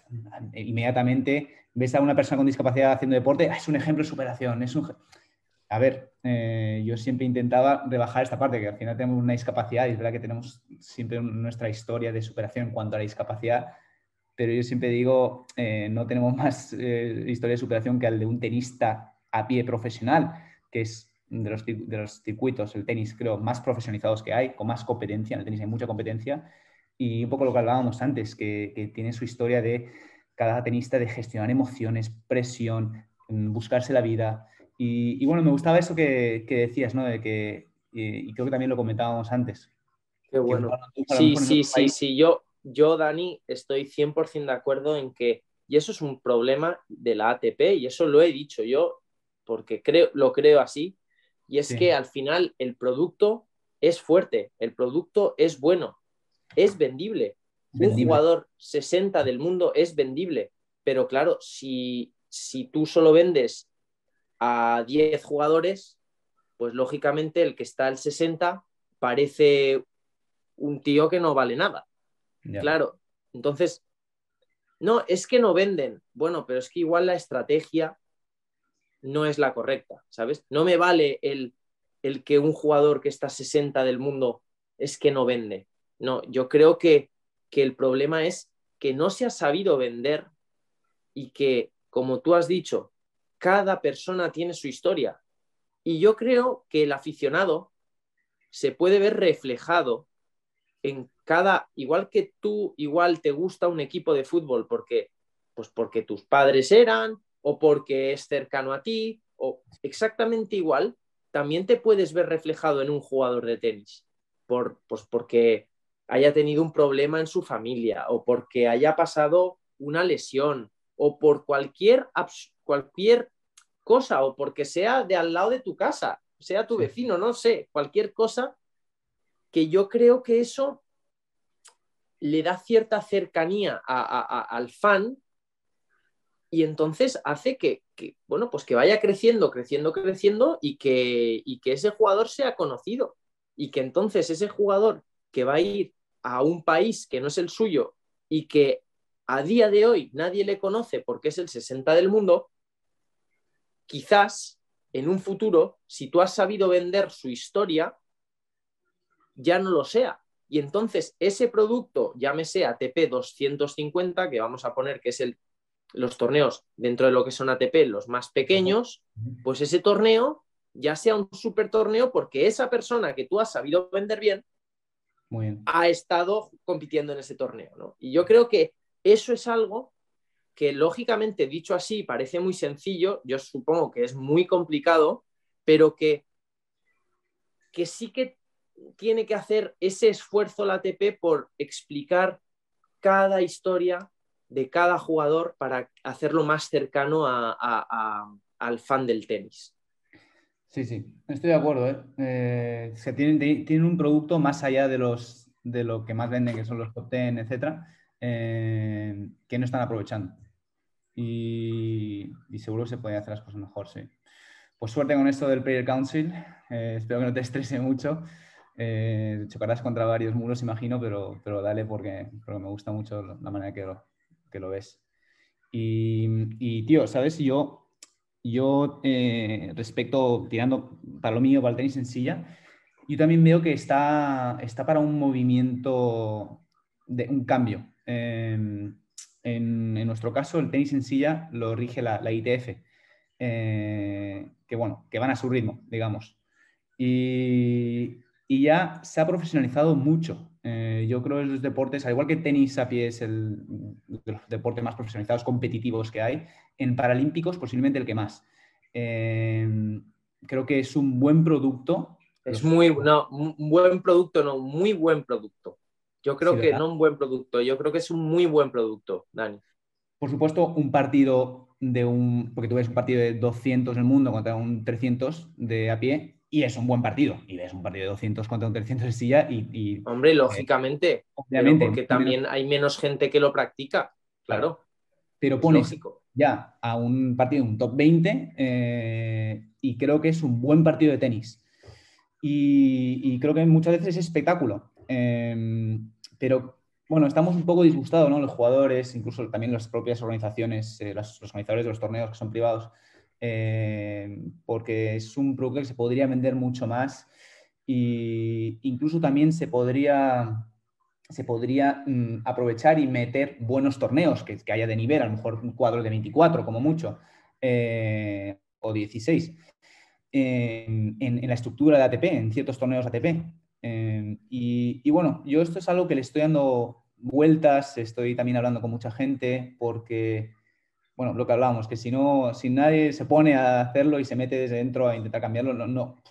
Speaker 1: inmediatamente, ves a una persona con discapacidad haciendo deporte, ah, es un ejemplo de superación, es un... A ver, eh, yo siempre intentaba rebajar esta parte, que al final tenemos una discapacidad y es verdad que tenemos siempre nuestra historia de superación en cuanto a la discapacidad, pero yo siempre digo, eh, no tenemos (laughs) más eh, historia de superación que el de un tenista a pie profesional, que es de los, de los, circuitos, el tenis, creo, más profesionalizados que hay, con más competencia, en el tenis hay mucha competencia, y un poco lo que hablábamos antes, que, tiene su historia de cada tenista de gestionar emociones, presión, mm, buscarse la vida. Y, bueno, me gustaba eso que, decías, ¿no? De que, y, creo que también lo comentábamos antes.
Speaker 2: Qué bueno. sí, sí, sí, sí, yo, yo, Dani, estoy 100% de acuerdo en que, y eso es un problema de la ATP, y eso lo he dicho yo, porque creo, lo creo así, y es que al final el producto es fuerte, el producto es bueno, es vendible. Un jugador 60 del mundo es vendible, pero claro, si, si tú solo vendes a 10 jugadores, pues lógicamente el que está al 60 parece un tío que no vale nada. Claro, entonces, no, es que no venden. Bueno, pero es que igual la estrategia no es la correcta, ¿sabes? No me vale el, el que un jugador que está 60 del mundo es que no vende. No, yo creo que, que el problema es que no se ha sabido vender y que, como tú has dicho, cada persona tiene su historia. Y yo creo que el aficionado se puede ver reflejado en cada, igual que tú, igual te gusta un equipo de fútbol porque, pues porque tus padres eran o porque es cercano a ti, o exactamente igual, también te puedes ver reflejado en un jugador de tenis, por, pues porque haya tenido un problema en su familia o porque haya pasado una lesión o por cualquier, cualquier cosa o porque sea de al lado de tu casa, sea tu vecino, no sé, cualquier cosa que yo creo que eso le da cierta cercanía al fan y entonces hace que, bueno, pues que vaya creciendo, creciendo, creciendo y que, y que ese jugador sea conocido y que entonces ese jugador que va a ir a un país que no es el suyo y que a día de hoy nadie le conoce porque es el 60 del mundo, quizás en un futuro, si tú has sabido vender su historia, ya no lo sea. Y entonces ese producto, llámese ATP 250, que vamos a poner que es el, los torneos dentro de lo que son ATP, los más pequeños, pues ese torneo ya sea un super torneo porque esa persona que tú has sabido vender bien, ha estado compitiendo en ese torneo. Y yo creo que eso es algo que lógicamente dicho así parece muy sencillo, yo supongo que es muy complicado, pero que, que sí que tiene que hacer ese esfuerzo la ATP por explicar cada historia de cada jugador para hacerlo más cercano al fan del tenis.
Speaker 1: Sí, sí, estoy de acuerdo. ¿eh? Eh, se tienen, un producto más allá de, los, de lo que más venden, que son los top 10, etcétera, eh, que no están aprovechando. Y, seguro se pueden hacer las cosas mejor, sí. Pues suerte con esto del Player Council. espero que no te (laughs) estrese mucho. Chocarás contra varios muros, imagino, pero, pero dale porque, me gusta mucho la manera que lo, que lo ves. Y, tío, ¿sabes? Yo yo, eh, respecto, tirando para lo mío, para el tenis en silla, yo también veo que está, está para un movimiento, de un cambio. Em, en, nuestro caso, el tenis en silla lo rige la, ITF, eh, que bueno, que van a su ritmo, digamos. Y, y ya se ha profesionalizado mucho. Eh, yo creo que los deportes, al igual que tenis a pie es el de los deportes más profesionalizados, competitivos que hay, en Paralímpicos posiblemente el que más. Eh, creo que es un buen producto.
Speaker 2: Es muy, no, un buen producto, no, muy buen producto. Yo creo que no un buen producto, yo creo que es un muy buen producto, Dani.
Speaker 1: Por supuesto, un partido de un, porque tú ves un partido de 200 en el mundo contra un 300 de a pie, y es un buen partido. Y ves un partido de 200 contra un 300 de silla y...
Speaker 2: Hombre, lógicamente. obviamente. Porque también hay menos gente que lo practica, claro.
Speaker 1: Pero pones ya a un partido, un top 20, eh, y creo que es un buen partido de tenis. Y, creo que muchas veces es espectáculo. Em, pero bueno, estamos un poco disgustados, ¿no? Los jugadores, incluso también las propias organizaciones, eh, los organizadores de los torneos que son privados, eh, porque es un producto que se podría vender mucho más e incluso también se podría, se podría mm, aprovechar y meter buenos torneos que, haya de nivel, a lo mejor un cuadro de 24 como mucho, eh, o 16, en, la estructura de ATP, en ciertos torneos ATP. Eh, y bueno, yo esto es algo que le estoy dando vueltas, estoy también hablando con mucha gente porque bueno, lo que hablábamos, que si no, si nadie se pone a hacerlo y se mete desde dentro a intentar cambiarlo, no,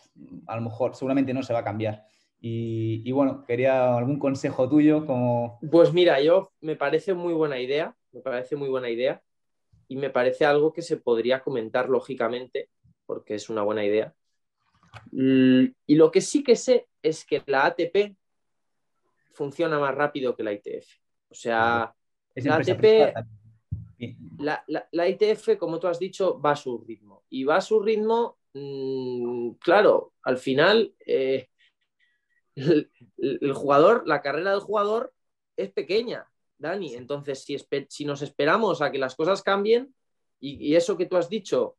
Speaker 1: a lo mejor seguramente no se va a cambiar. Y, bueno, quería algún consejo tuyo como...
Speaker 2: Pues mira, yo me parece muy buena idea, me parece muy buena idea y me parece algo que se podría comentar lógicamente, porque es una buena idea. Mm, y lo que sí que sé es que la ATP funciona más rápido que la ITF. O sea, la ATP la, ITF, como tú has dicho, va a su ritmo. Y va a su ritmo, mm, claro, al final eh, el, jugador, la carrera del jugador es pequeña, Dani. Entonces, si, si nos esperamos a que las cosas cambien, y, eso que tú has dicho,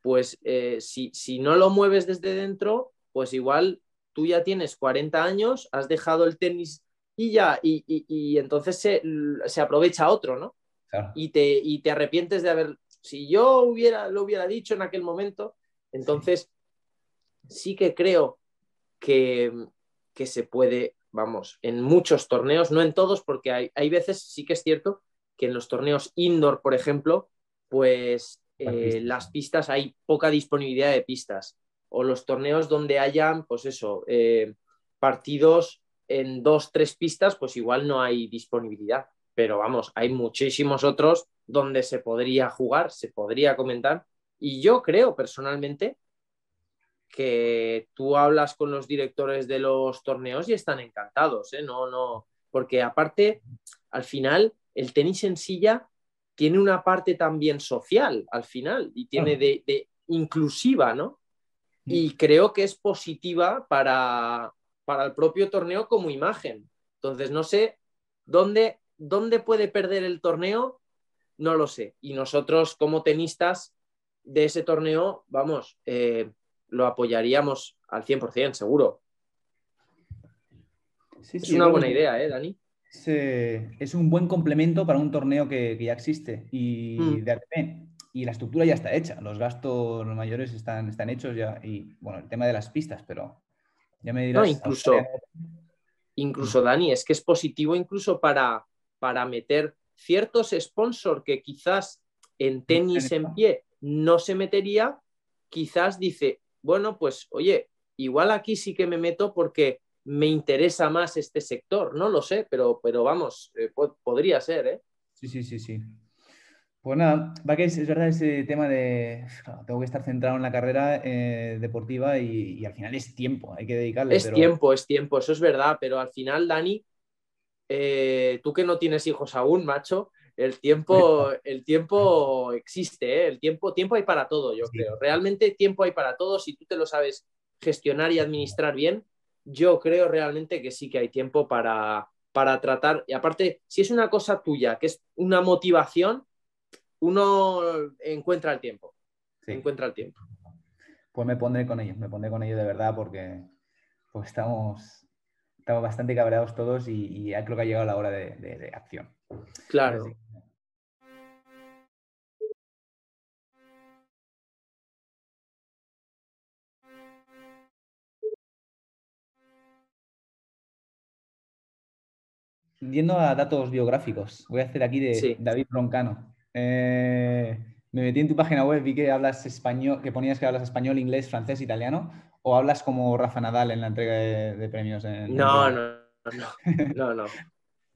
Speaker 2: pues eh, si, no lo mueves desde dentro, pues igual tú ya tienes 40 años, has dejado el tenis y ya, y, entonces se, se aprovecha otro, ¿no? Y, te, y te arrepientes de haber, si yo hubiera, lo hubiera dicho en aquel momento, entonces sí, que creo que, que, se puede, vamos, en muchos torneos, no en todos, porque hay, hay, veces, sí que es cierto, que en los torneos indoor, por ejemplo, pues eh, las pistas hay poca disponibilidad de pistas. O los torneos donde hayan, pues eso, eh, partidos en dos, tres pistas, pues igual no hay disponibilidad pero vamos, hay muchísimos otros donde se podría jugar, se podría comentar. Y yo creo personalmente que tú hablas con los directores de los torneos y están encantados, ¿eh? No, no, porque aparte, al final, el tenis en silla tiene una parte también social, al final, y tiene de, inclusiva, ¿no? Mm. Y creo que es positiva para, para el propio torneo como imagen. Entonces, no sé dónde, dónde puede perder el torneo, no lo sé. Y nosotros, como tenistas de ese torneo, vamos, eh, lo apoyaríamos al 100%, seguro. es una buena idea, ¿eh, Dani?
Speaker 1: Es, un buen complemento para un torneo que, ya existe y mm. de Y la estructura ya está hecha, los gastos mayores están, están hechos ya. Y bueno, el tema de las pistas, pero ya me dirás.
Speaker 2: No, incluso, incluso Dani, es que es positivo incluso para, para meter ciertos sponsors que quizás en tenis en pie no se metería, quizás dice, bueno, pues oye, igual aquí sí que me meto porque me interesa más este sector, no lo sé, pero, pero vamos, eh, podría ser, ¿eh?
Speaker 1: Sí, sí, sí, sí. Pues nada, va que es, verdad ese tema de tengo que estar centrado en la carrera eh, deportiva y, al final es tiempo, hay que dedicarle.
Speaker 2: Es tiempo, es tiempo, eso es verdad, pero al final, Dani, eh, tú que no tienes hijos aún, macho, el (laughs) tiempo, el tiempo existe, el tiempo, tiempo hay para todo, yo creo. Realmente tiempo hay para todo, si tú te lo sabes gestionar y administrar bien, yo creo realmente que sí que hay tiempo para, para tratar. Y aparte, si es una cosa tuya, que es una motivación, uno encuentra el tiempo. Encuentra el tiempo.
Speaker 1: Pues me pondré con ellos, me pondré con ellos de verdad porque pues estamos, estamos bastante cabreados todos y, ya creo que ha llegado la hora de, acción.
Speaker 2: Claro.
Speaker 1: Yendo a datos biográficos, voy a hacer aquí de David Roncano. Eh, me metí en tu página web, vi que hablas español, que ponías que hablas español, inglés, francés, italiano, o hablas como Rafa Nadal en la entrega de, premios.
Speaker 2: no, no, no, no,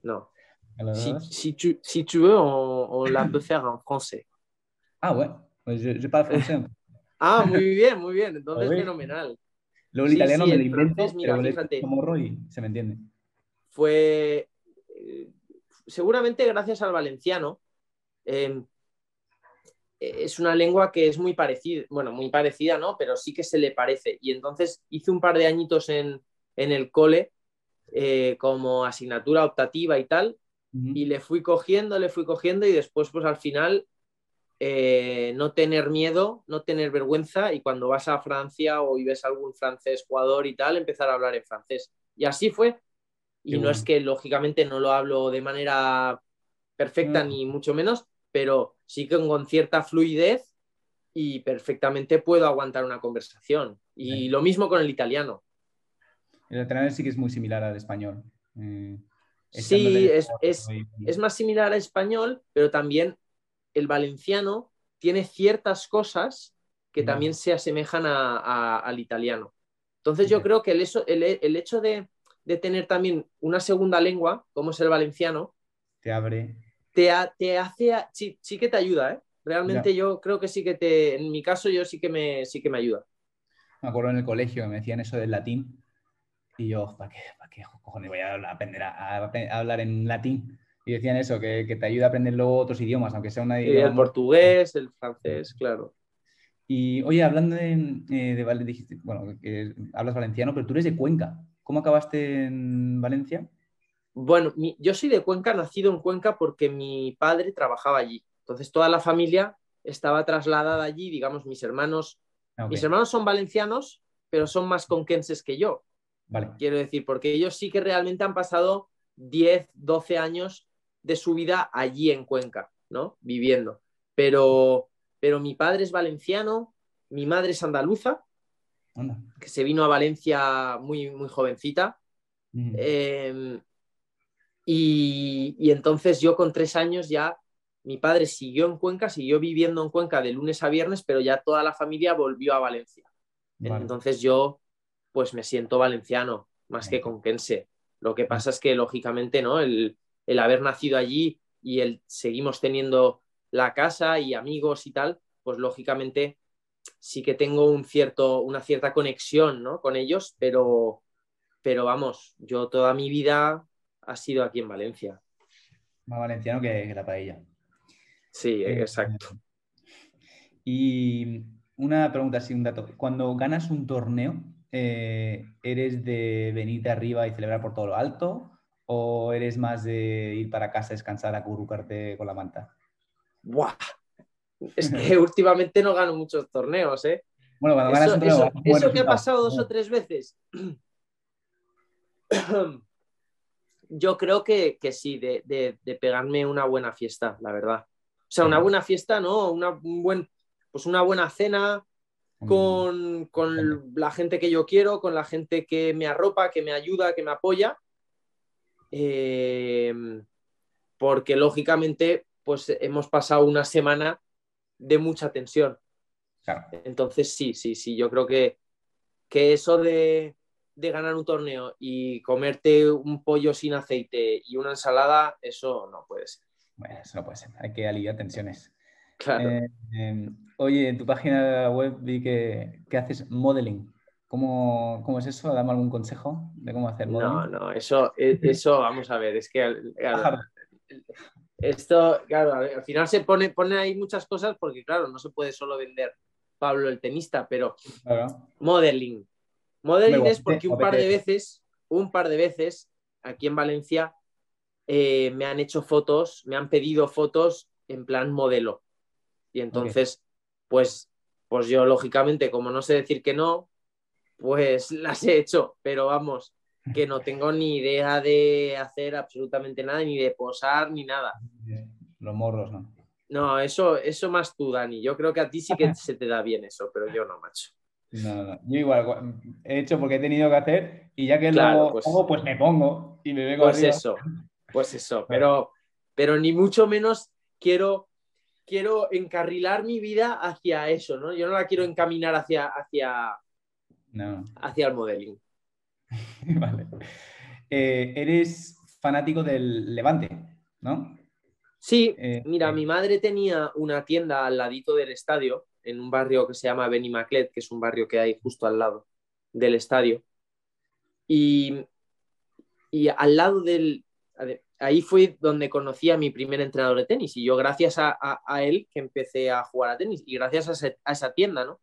Speaker 2: no, (laughs) Si, si, tu, si tu veux, on, la peut faire en français.
Speaker 1: Ah, ouais, je, je parle français.
Speaker 2: ah, muy bien, muy bien, entonces fenomenal.
Speaker 1: Luego el italiano me lo invento, pero como morro y se me entiende.
Speaker 2: Fue eh, seguramente gracias al valenciano, Em, es una lengua que es muy parecida, bueno, muy parecida, ¿no? Pero sí que se le parece. Y entonces hice un par de añitos en, el cole eh, como asignatura optativa y tal, y le fui cogiendo, le fui cogiendo y después, pues al final, eh, no tener miedo, no tener vergüenza y cuando vas a Francia o ves algún francés jugador y tal, empezar a hablar en francés. Y así fue. Y no es que, lógicamente, no lo hablo de manera perfecta ni mucho menos, pero sí que con cierta fluidez y perfectamente puedo aguantar una conversación. Y lo mismo con el italiano.
Speaker 1: El italiano sí que es muy similar al español. Eh,
Speaker 2: sí, es, más similar al español, pero también el valenciano tiene ciertas cosas que también se asemejan al italiano. Entonces yo creo que el, el, hecho de, de, tener también una segunda lengua, como es el valenciano,
Speaker 1: te abre
Speaker 2: te, te hace, sí, sí, que te ayuda, ¿eh? Realmente yo creo que sí que te, en mi caso yo sí que me, sí que me ayuda.
Speaker 1: Me acuerdo en el colegio que me decían eso del latín y yo, ¿para qué, para qué cojones voy a aprender a, hablar en latín? Y decían eso, que, que, te ayuda a aprender luego otros idiomas, aunque sea una
Speaker 2: El portugués, el francés, claro.
Speaker 1: Y oye, hablando de, eh, de, bueno, que hablas valenciano, pero tú eres de Cuenca. ¿Cómo acabaste en Valencia?
Speaker 2: Bueno, yo soy de Cuenca, nacido en Cuenca porque mi padre trabajaba allí. Entonces toda la familia estaba trasladada allí, digamos, mis hermanos. Mis hermanos son valencianos, pero son más conquenses que yo.
Speaker 1: Vale.
Speaker 2: Quiero decir, porque ellos sí que realmente han pasado 10, 12 años de su vida allí en Cuenca, ¿no? Viviendo. Pero, pero mi padre es valenciano, mi madre es andaluza, que se vino a Valencia muy, muy jovencita. Y, entonces yo con tres años ya, mi padre siguió en Cuenca, siguió viviendo en Cuenca de lunes a viernes, pero ya toda la familia volvió a Valencia. Entonces yo pues me siento valenciano más que conquense. Lo que pasa es que lógicamente, ¿no? El, el haber nacido allí y el seguimos teniendo la casa y amigos y tal, pues lógicamente sí que tengo un cierto, una cierta conexión ¿no? con ellos, pero, pero vamos, yo toda mi vida ha sido aquí en Valencia.
Speaker 1: Más valenciano que, la paella.
Speaker 2: Sí, eh, exacto.
Speaker 1: Y una pregunta, así, un dato. Cuando ganas un torneo, eh, ¿eres de venirte arriba y celebrar por todo lo alto? ¿O eres más de ir para casa, descansar, acurrucarte con la manta?
Speaker 2: ¡Buah! Es que (laughs) últimamente no gano muchos torneos, ¿eh?
Speaker 1: Bueno, cuando ganas un torneo.
Speaker 2: Eso, que ha pasado dos o tres veces. (clears throat) (clears throat) Yo creo que, sí, de, pegarme una buena fiesta, la verdad. O sea, una buena fiesta, ¿no? Una, buen, pues una buena cena con, con la gente que yo quiero, con la gente que me arropa, que me ayuda, que me apoya eh, porque lógicamente pues hemos pasado una semana de mucha tensión. Entonces sí, sí, sí, yo creo que, que eso de, ganar un torneo y comerte un pollo sin aceite y una ensalada, eso no puede ser.
Speaker 1: Bueno, eso no puede ser, hay que aliviar tensiones.
Speaker 2: Claro. Eh,
Speaker 1: em, oye, en tu página web vi que, que haces modeling. ¿Cómo, es eso? Dame algún consejo de cómo hacer
Speaker 2: No, no, eso, e, eso vamos a ver, es que esto, claro, al final se pone, pone ahí muchas cosas porque, claro, no se puede solo vender Pablo el tenista, pero modeling. Modeling es porque un par de veces, un par de veces, aquí en Valencia, eh, me han hecho fotos, me han pedido fotos en plan modelo. Y entonces, pues, pues yo, lógicamente, como no sé decir que no, pues (laughs) las he hecho, pero vamos, que no tengo ni idea de hacer absolutamente nada, ni de posar, ni nada.
Speaker 1: Los morros, ¿no?
Speaker 2: No, eso, eso más tú, Dani. Yo creo que a ti sí que (laughs) se te da bien eso, pero yo no, macho.
Speaker 1: No, no, yo igual he hecho porque he tenido que hacer y ya que lo pues, pongo, pues me pongo y me vengo
Speaker 2: Pues eso, pues eso, pero, pero ni mucho menos quiero, quiero encarrilar mi vida hacia eso, ¿no? Yo no la quiero encaminar hacia, hacia, hacia el modeling. (laughs)
Speaker 1: vale. Eh, eres fanático del Levante, ¿no?
Speaker 2: Sí, eh, mira, eh. mi madre tenía una tienda al ladito del estadio, en un barrio que se llama Benimaclet, que es un barrio que hay justo al lado del estadio. Y, y al lado del... Ahí fue donde conocí a mi primer entrenador de tenis y yo gracias a, él que empecé a jugar a tenis y gracias a, a esa tienda, ¿no?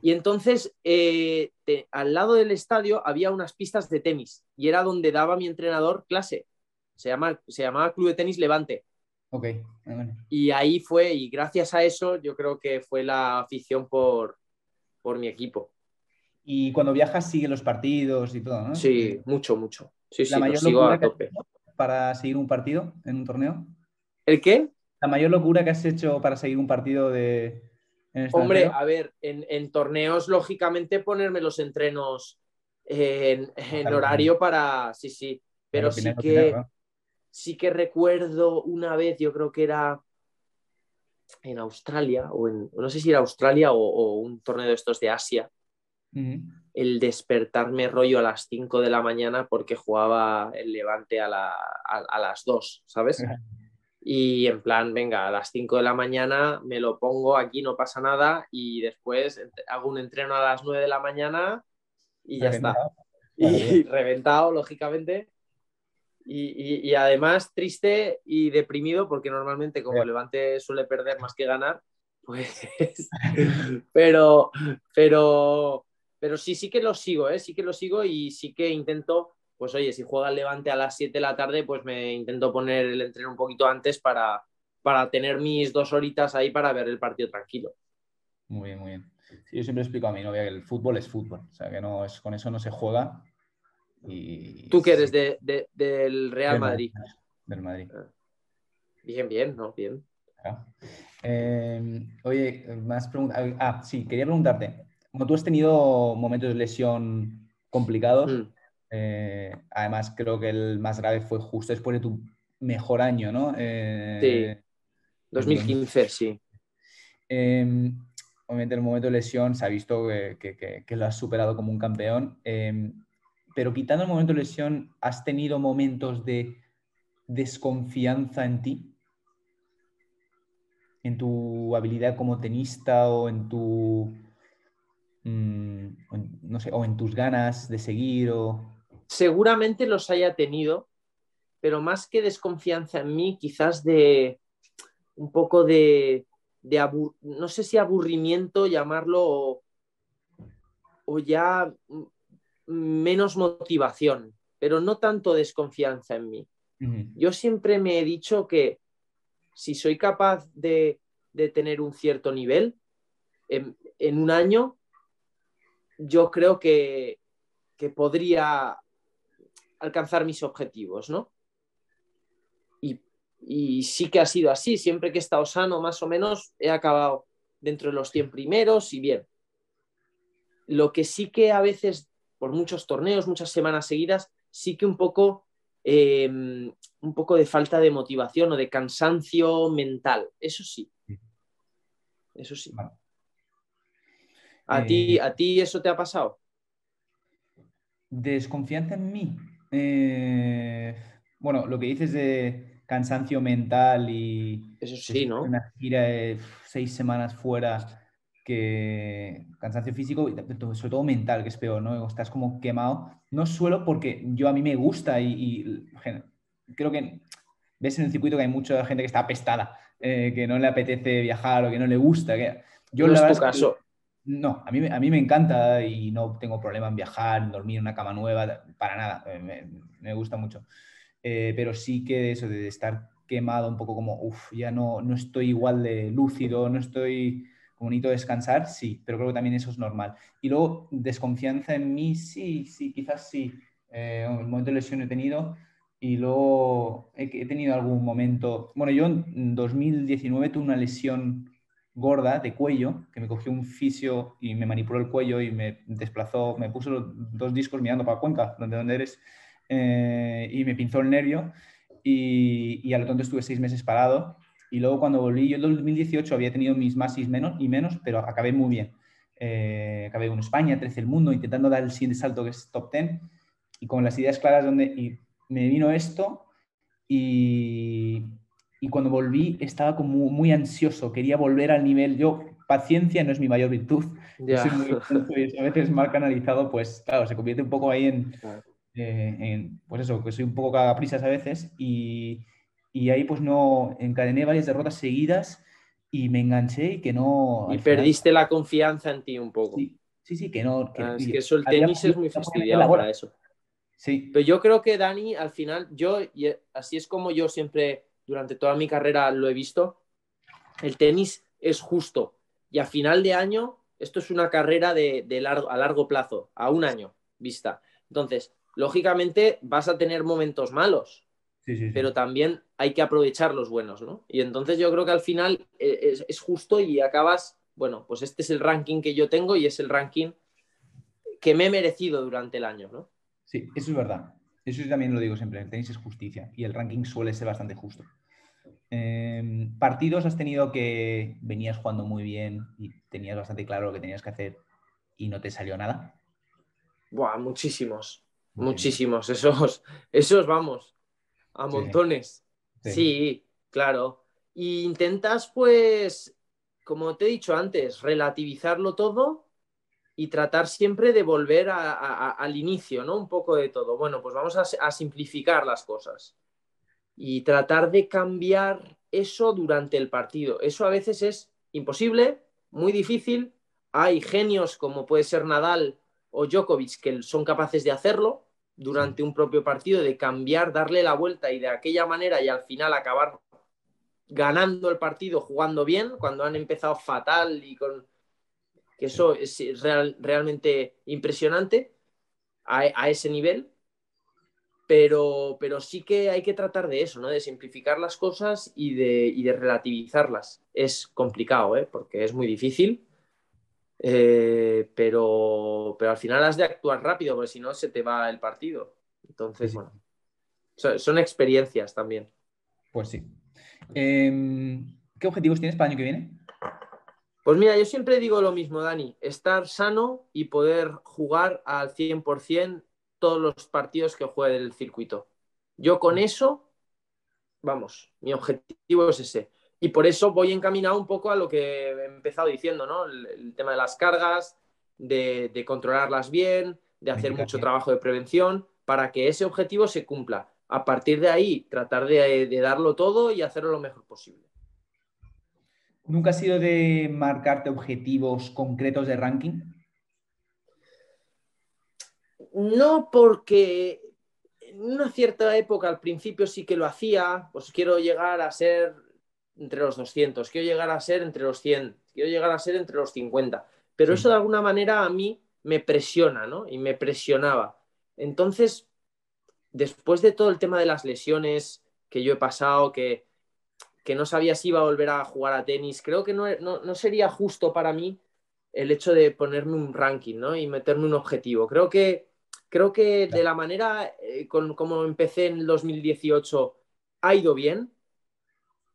Speaker 2: Y entonces, eh, al lado del estadio había unas pistas de tenis y era donde daba mi entrenador clase. Se, llama, se llamaba Club de Tenis Levante.
Speaker 1: Ok.
Speaker 2: Y ahí fue, y gracias a eso, yo creo que fue la afición por, por mi equipo.
Speaker 1: Y cuando viajas, sigue los partidos y todo, ¿no?
Speaker 2: Sí, mucho, mucho. Sí, sí, mayor sigo a tope.
Speaker 1: ¿Para seguir un partido en un torneo?
Speaker 2: ¿El qué?
Speaker 1: La mayor locura que has hecho para seguir un partido de,
Speaker 2: Hombre, a ver, en, torneos, lógicamente, ponerme los entrenos en, horario para. Sí, sí. Pero sí que. Sí que recuerdo una vez, yo creo que era en Australia, o en. No sé si era Australia o, un torneo de estos de Asia. El despertarme rollo a las 5 de la mañana porque jugaba el Levante a, a las 2, ¿sabes? y en plan, venga, a las 5 de la mañana me lo pongo, aquí no pasa nada y después hago un entreno a las 9 de la mañana y ya está. Y reventado, lógicamente. Y, además triste y deprimido porque normalmente como Levante suele perder más que ganar, pues... (laughs) pero, pero, pero sí, sí que lo sigo, ¿eh? sí que lo sigo y sí que intento pues oye, si juega el Levante a las 7 de la tarde, pues me intento poner el entreno un poquito antes para, para tener mis dos horitas ahí para ver el partido tranquilo.
Speaker 1: Muy bien, muy bien. yo siempre explico a mi novia que el fútbol es fútbol, o sea que no es, con eso no se juega. Y...
Speaker 2: ¿Tú que eres del Real Madrid?
Speaker 1: Del Madrid. Ah.
Speaker 2: Bien, bien, ¿no? Bien.
Speaker 1: Eh, oye, más preguntas. Ah, sí, quería preguntarte. Como tú has tenido momentos de lesión complicados, mm. Eh, además, creo que el más grave fue justo después de tu mejor año, ¿no?
Speaker 2: Eh, sí, 2015, sí.
Speaker 1: Em, obviamente, en el momento de lesión se ha visto que, lo has superado como un campeón. Pero quitando el momento de lesión, ¿has tenido momentos de desconfianza en ti? en tu habilidad como tenista o en tu, mm, no sé, o en tus ganas de seguir o...
Speaker 2: Seguramente los haya tenido, pero más que desconfianza en mí, quizás de un poco de, no sé si aburrimiento llamarlo o ya menos motivación, pero no tanto desconfianza en mí. Yo siempre me he dicho que si soy capaz de, tener un cierto nivel en, un año, yo creo que, podría alcanzar mis objetivos, ¿no? Y, y, sí que ha sido así, siempre que he estado sano, más o menos, he acabado dentro de los 100 primeros y bien. Lo que sí que a veces, por muchos torneos, muchas semanas seguidas, sí que un poco Em, un poco de falta de motivación o de cansancio mental. Eso sí. Eso sí. ¿A, ti, eh, ¿A ti eso te ha pasado?
Speaker 1: Desconfianza en mí. Eh, bueno, lo que dices de cansancio mental y...
Speaker 2: Eso sí, ¿no?
Speaker 1: Una gira de seis semanas fuera que cansancio físico, sobre todo mental, que es peor, ¿no? Estás como quemado. No suelo porque yo a mí me gusta y, creo que ves en el circuito que hay mucha gente que está apestada, eh, que no le apetece viajar o que no le gusta. Que...
Speaker 2: Yo no la es caso.
Speaker 1: no, a mí, a mí me encanta y no tengo problema en viajar, en dormir en una cama nueva, para nada, eh, me, gusta mucho. Eh, pero sí que eso de estar quemado un poco como, uff, ya no, no estoy igual de lúcido, no estoy como necesito descansar, sí, pero creo que también eso es normal. Y luego, desconfianza en mí, sí, sí, quizás sí. Eh, el momento de lesión he tenido y luego he, tenido algún momento, bueno, yo en 2019 tuve una lesión gorda de cuello, que me cogió un fisio y me manipuló el cuello y me desplazó, me puso dos discos mirando para Cuenca, donde, donde eres, eh, y me pinzó el nervio y, y a lo tonto estuve seis meses parado y luego cuando volví, yo en 2018 había tenido mis más y menos, y menos pero acabé muy bien. Eh, acabé en España, 13 el mundo, intentando dar el siguiente salto que es top 10 y con las ideas claras donde y me vino esto y, y cuando volví estaba como muy, ansioso, quería volver al nivel. Yo, paciencia no es mi mayor virtud. Soy muy, a veces mal canalizado, pues claro, se convierte un poco ahí en, eh, en pues eso, que soy un poco cagaprisas a veces y, y ahí pues no encadené varias derrotas seguidas y me enganché y que no...
Speaker 2: Y perdiste la confianza en ti un poco.
Speaker 1: Sí, sí, que no...
Speaker 2: Ah, es que eso, el tenis es muy fastidiado para eso.
Speaker 1: Sí.
Speaker 2: Pero yo creo que Dani, al final, yo, y así es como yo siempre, durante toda mi carrera lo he visto, el tenis es justo. Y a final de año, esto es una carrera de, largo, a largo plazo, a un año vista. Entonces, lógicamente vas a tener momentos malos, pero también hay que aprovechar los buenos, ¿no? Y entonces yo creo que al final eh, es, justo y acabas, bueno, pues este es el ranking que yo tengo y es el ranking que me he merecido durante el año, ¿no?
Speaker 1: Sí, eso es verdad. Eso también lo digo siempre, el tenis es justicia y el ranking suele ser bastante justo. Em, partidos has tenido que venías jugando muy bien y tenías bastante claro lo que tenías que hacer y no te salió nada.
Speaker 2: Buah, muchísimos, muchísimos. Esos, esos vamos, a montones. Sí. claro. Y intentas, pues, como te he dicho antes, relativizarlo todo y tratar siempre de volver al inicio, ¿no? Un poco de todo. Bueno, pues vamos a, simplificar las cosas y tratar de cambiar eso durante el partido. Eso a veces es imposible, muy difícil. Hay genios como puede ser Nadal o Djokovic que son capaces de hacerlo, durante un propio partido, de cambiar, darle la vuelta y de aquella manera y al final acabar ganando el partido, jugando bien, cuando han empezado fatal y con... que eso es realmente impresionante a, ese nivel, pero, pero sí que hay que tratar de eso, ¿no? De simplificar las cosas y de, y de relativizarlas. Es complicado, ¿eh? Porque es muy difícil, eh, pero, pero al final has de actuar rápido, porque si no se te va el partido. Entonces, bueno, son, experiencias también.
Speaker 1: Pues sí. Em, ¿Qué objetivos tienes para el año que viene?
Speaker 2: Pues mira, yo siempre digo lo mismo, Dani, estar sano y poder jugar al 100% todos los partidos que juegue del circuito. Yo con eso, vamos, mi objetivo es ese. Y por eso voy encaminado un poco a lo que he empezado diciendo, ¿no? El, tema de las cargas, de, controlarlas bien, de hacer mucho trabajo de prevención para que ese objetivo se cumpla. A partir de ahí, tratar de, de darlo todo y hacerlo lo mejor posible.
Speaker 1: ¿Nunca ha sido de marcarte objetivos concretos de ranking?
Speaker 2: No, porque en una cierta época al principio sí que lo hacía, pues quiero llegar a ser entre los 200, quiero llegar a ser entre los 100, quiero llegar a ser entre los 50, pero eso de alguna manera a mí me presiona, ¿no? Y me presionaba. Entonces, después de todo el tema de las lesiones que yo he pasado, que, que no sabía si iba a volver a jugar a tenis, creo que no, no, sería justo para mí el hecho de ponerme un ranking, ¿no? Y meterme un objetivo. Creo que, creo que de la manera eh, con, como empecé en el 2018 ha ido bien,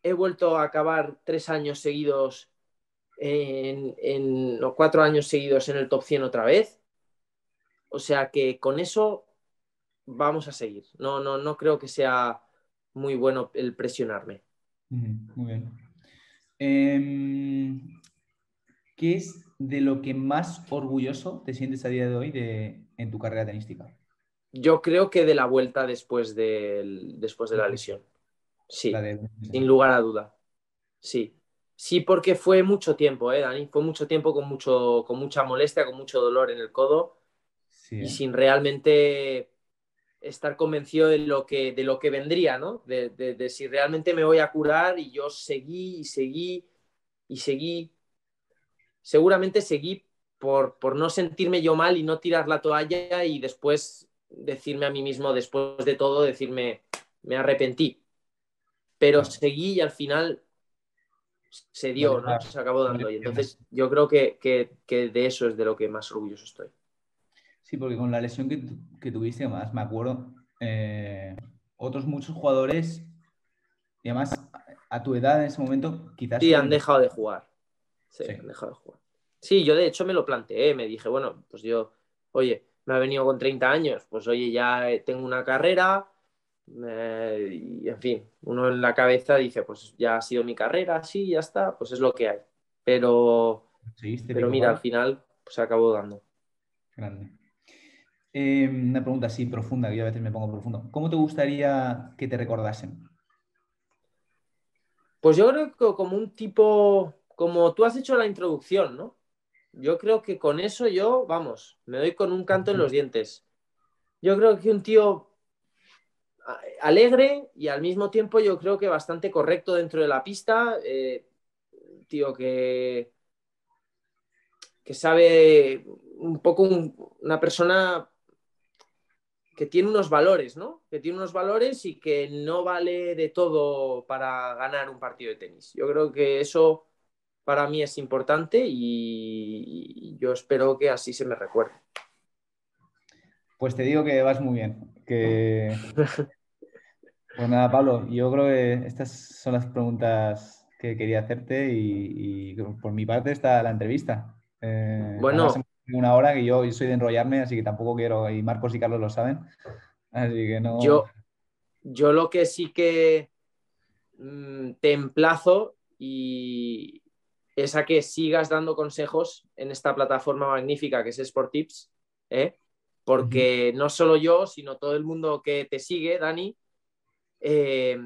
Speaker 2: he vuelto a acabar tres años seguidos, en, los cuatro años seguidos en el top 100 otra vez. O sea que con eso vamos a seguir. No, no, no creo que sea muy bueno el presionarme.
Speaker 1: Muy bien. Em, ¿Qué es de lo que más orgulloso te sientes a día de hoy de, en tu carrera tenística?
Speaker 2: Yo creo que de la vuelta después de, después de la lesión. Sí, sin lugar a duda. Sí. Sí, porque fue mucho tiempo, ¿eh, Dani? Fue mucho tiempo con, mucho, con mucha molestia, con mucho dolor en el codo y ¿eh? sin realmente estar convencido de lo que, de lo que vendría, ¿no? De, si realmente me voy a curar y yo seguí y seguí y seguí. Seguramente seguí por, por no sentirme yo mal y no tirar la toalla y después decirme a mí mismo, después de todo, decirme, me arrepentí pero seguí y al final se dio, ¿no? se acabó dando. Y entonces yo creo que, de eso es de lo que más orgulloso estoy.
Speaker 1: Sí, porque con la lesión que, tuviste, además, me acuerdo, eh, otros muchos jugadores, y además a tu edad en ese momento, quizás...
Speaker 2: Sí, han dejado de jugar. Sí, han dejado de jugar. Sí, yo de hecho me lo planteé, me dije, bueno, pues yo, oye, me ha venido con 30 años, pues oye, ya tengo una carrera, y en fin, uno en la cabeza dice, pues ya ha sido mi carrera, sí, ya está, pues es lo que hay. Pero, pero mira, al final pues, se acabó dando.
Speaker 1: Grande. Eh, una pregunta así profunda, que yo a veces me pongo profundo. ¿Cómo te gustaría que te recordasen?
Speaker 2: Pues yo creo que como un tipo, como tú has hecho la introducción, ¿no? Yo creo que con eso yo, vamos, me doy con un canto en los dientes. Yo creo que un tío alegre y al mismo tiempo yo creo que bastante correcto dentro de la pista. Eh, tío que, que sabe un poco una persona que tiene unos valores, ¿no? Que tiene unos valores y que no vale de todo para ganar un partido de tenis. Yo creo que eso para mí es importante y yo espero que así se me recuerde.
Speaker 1: Pues te digo que vas muy bien. Que... (laughs) Pues nada, Pablo, yo creo que estas son las preguntas que quería hacerte y, por mi parte está la entrevista.
Speaker 2: Eh, bueno,
Speaker 1: una hora que yo, soy de enrollarme, así que tampoco quiero, y Marcos y Carlos lo saben, así que no.
Speaker 2: Yo, yo lo que sí que mm, te emplazo y es a que sigas dando consejos en esta plataforma magnífica que es Sportips, ¿eh? porque no solo yo, sino todo el mundo que te sigue, Dani, eh,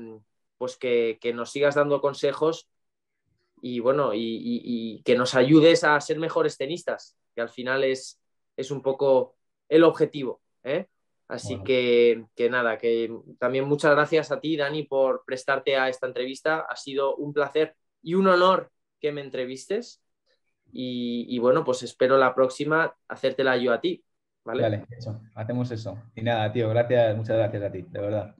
Speaker 2: pues que, nos sigas dando consejos y bueno, y, que nos ayudes a ser mejores tenistas, que al final es, es un poco el objetivo. ¿eh? Así que, que, nada, que también muchas gracias a ti, Dani, por prestarte a esta entrevista. Ha sido un placer y un honor que me entrevistes. Y, bueno, pues espero la próxima hacértela yo a ti. ¿vale?
Speaker 1: Vale, hacemos eso. Y nada, tío, gracias, muchas gracias a ti, de verdad.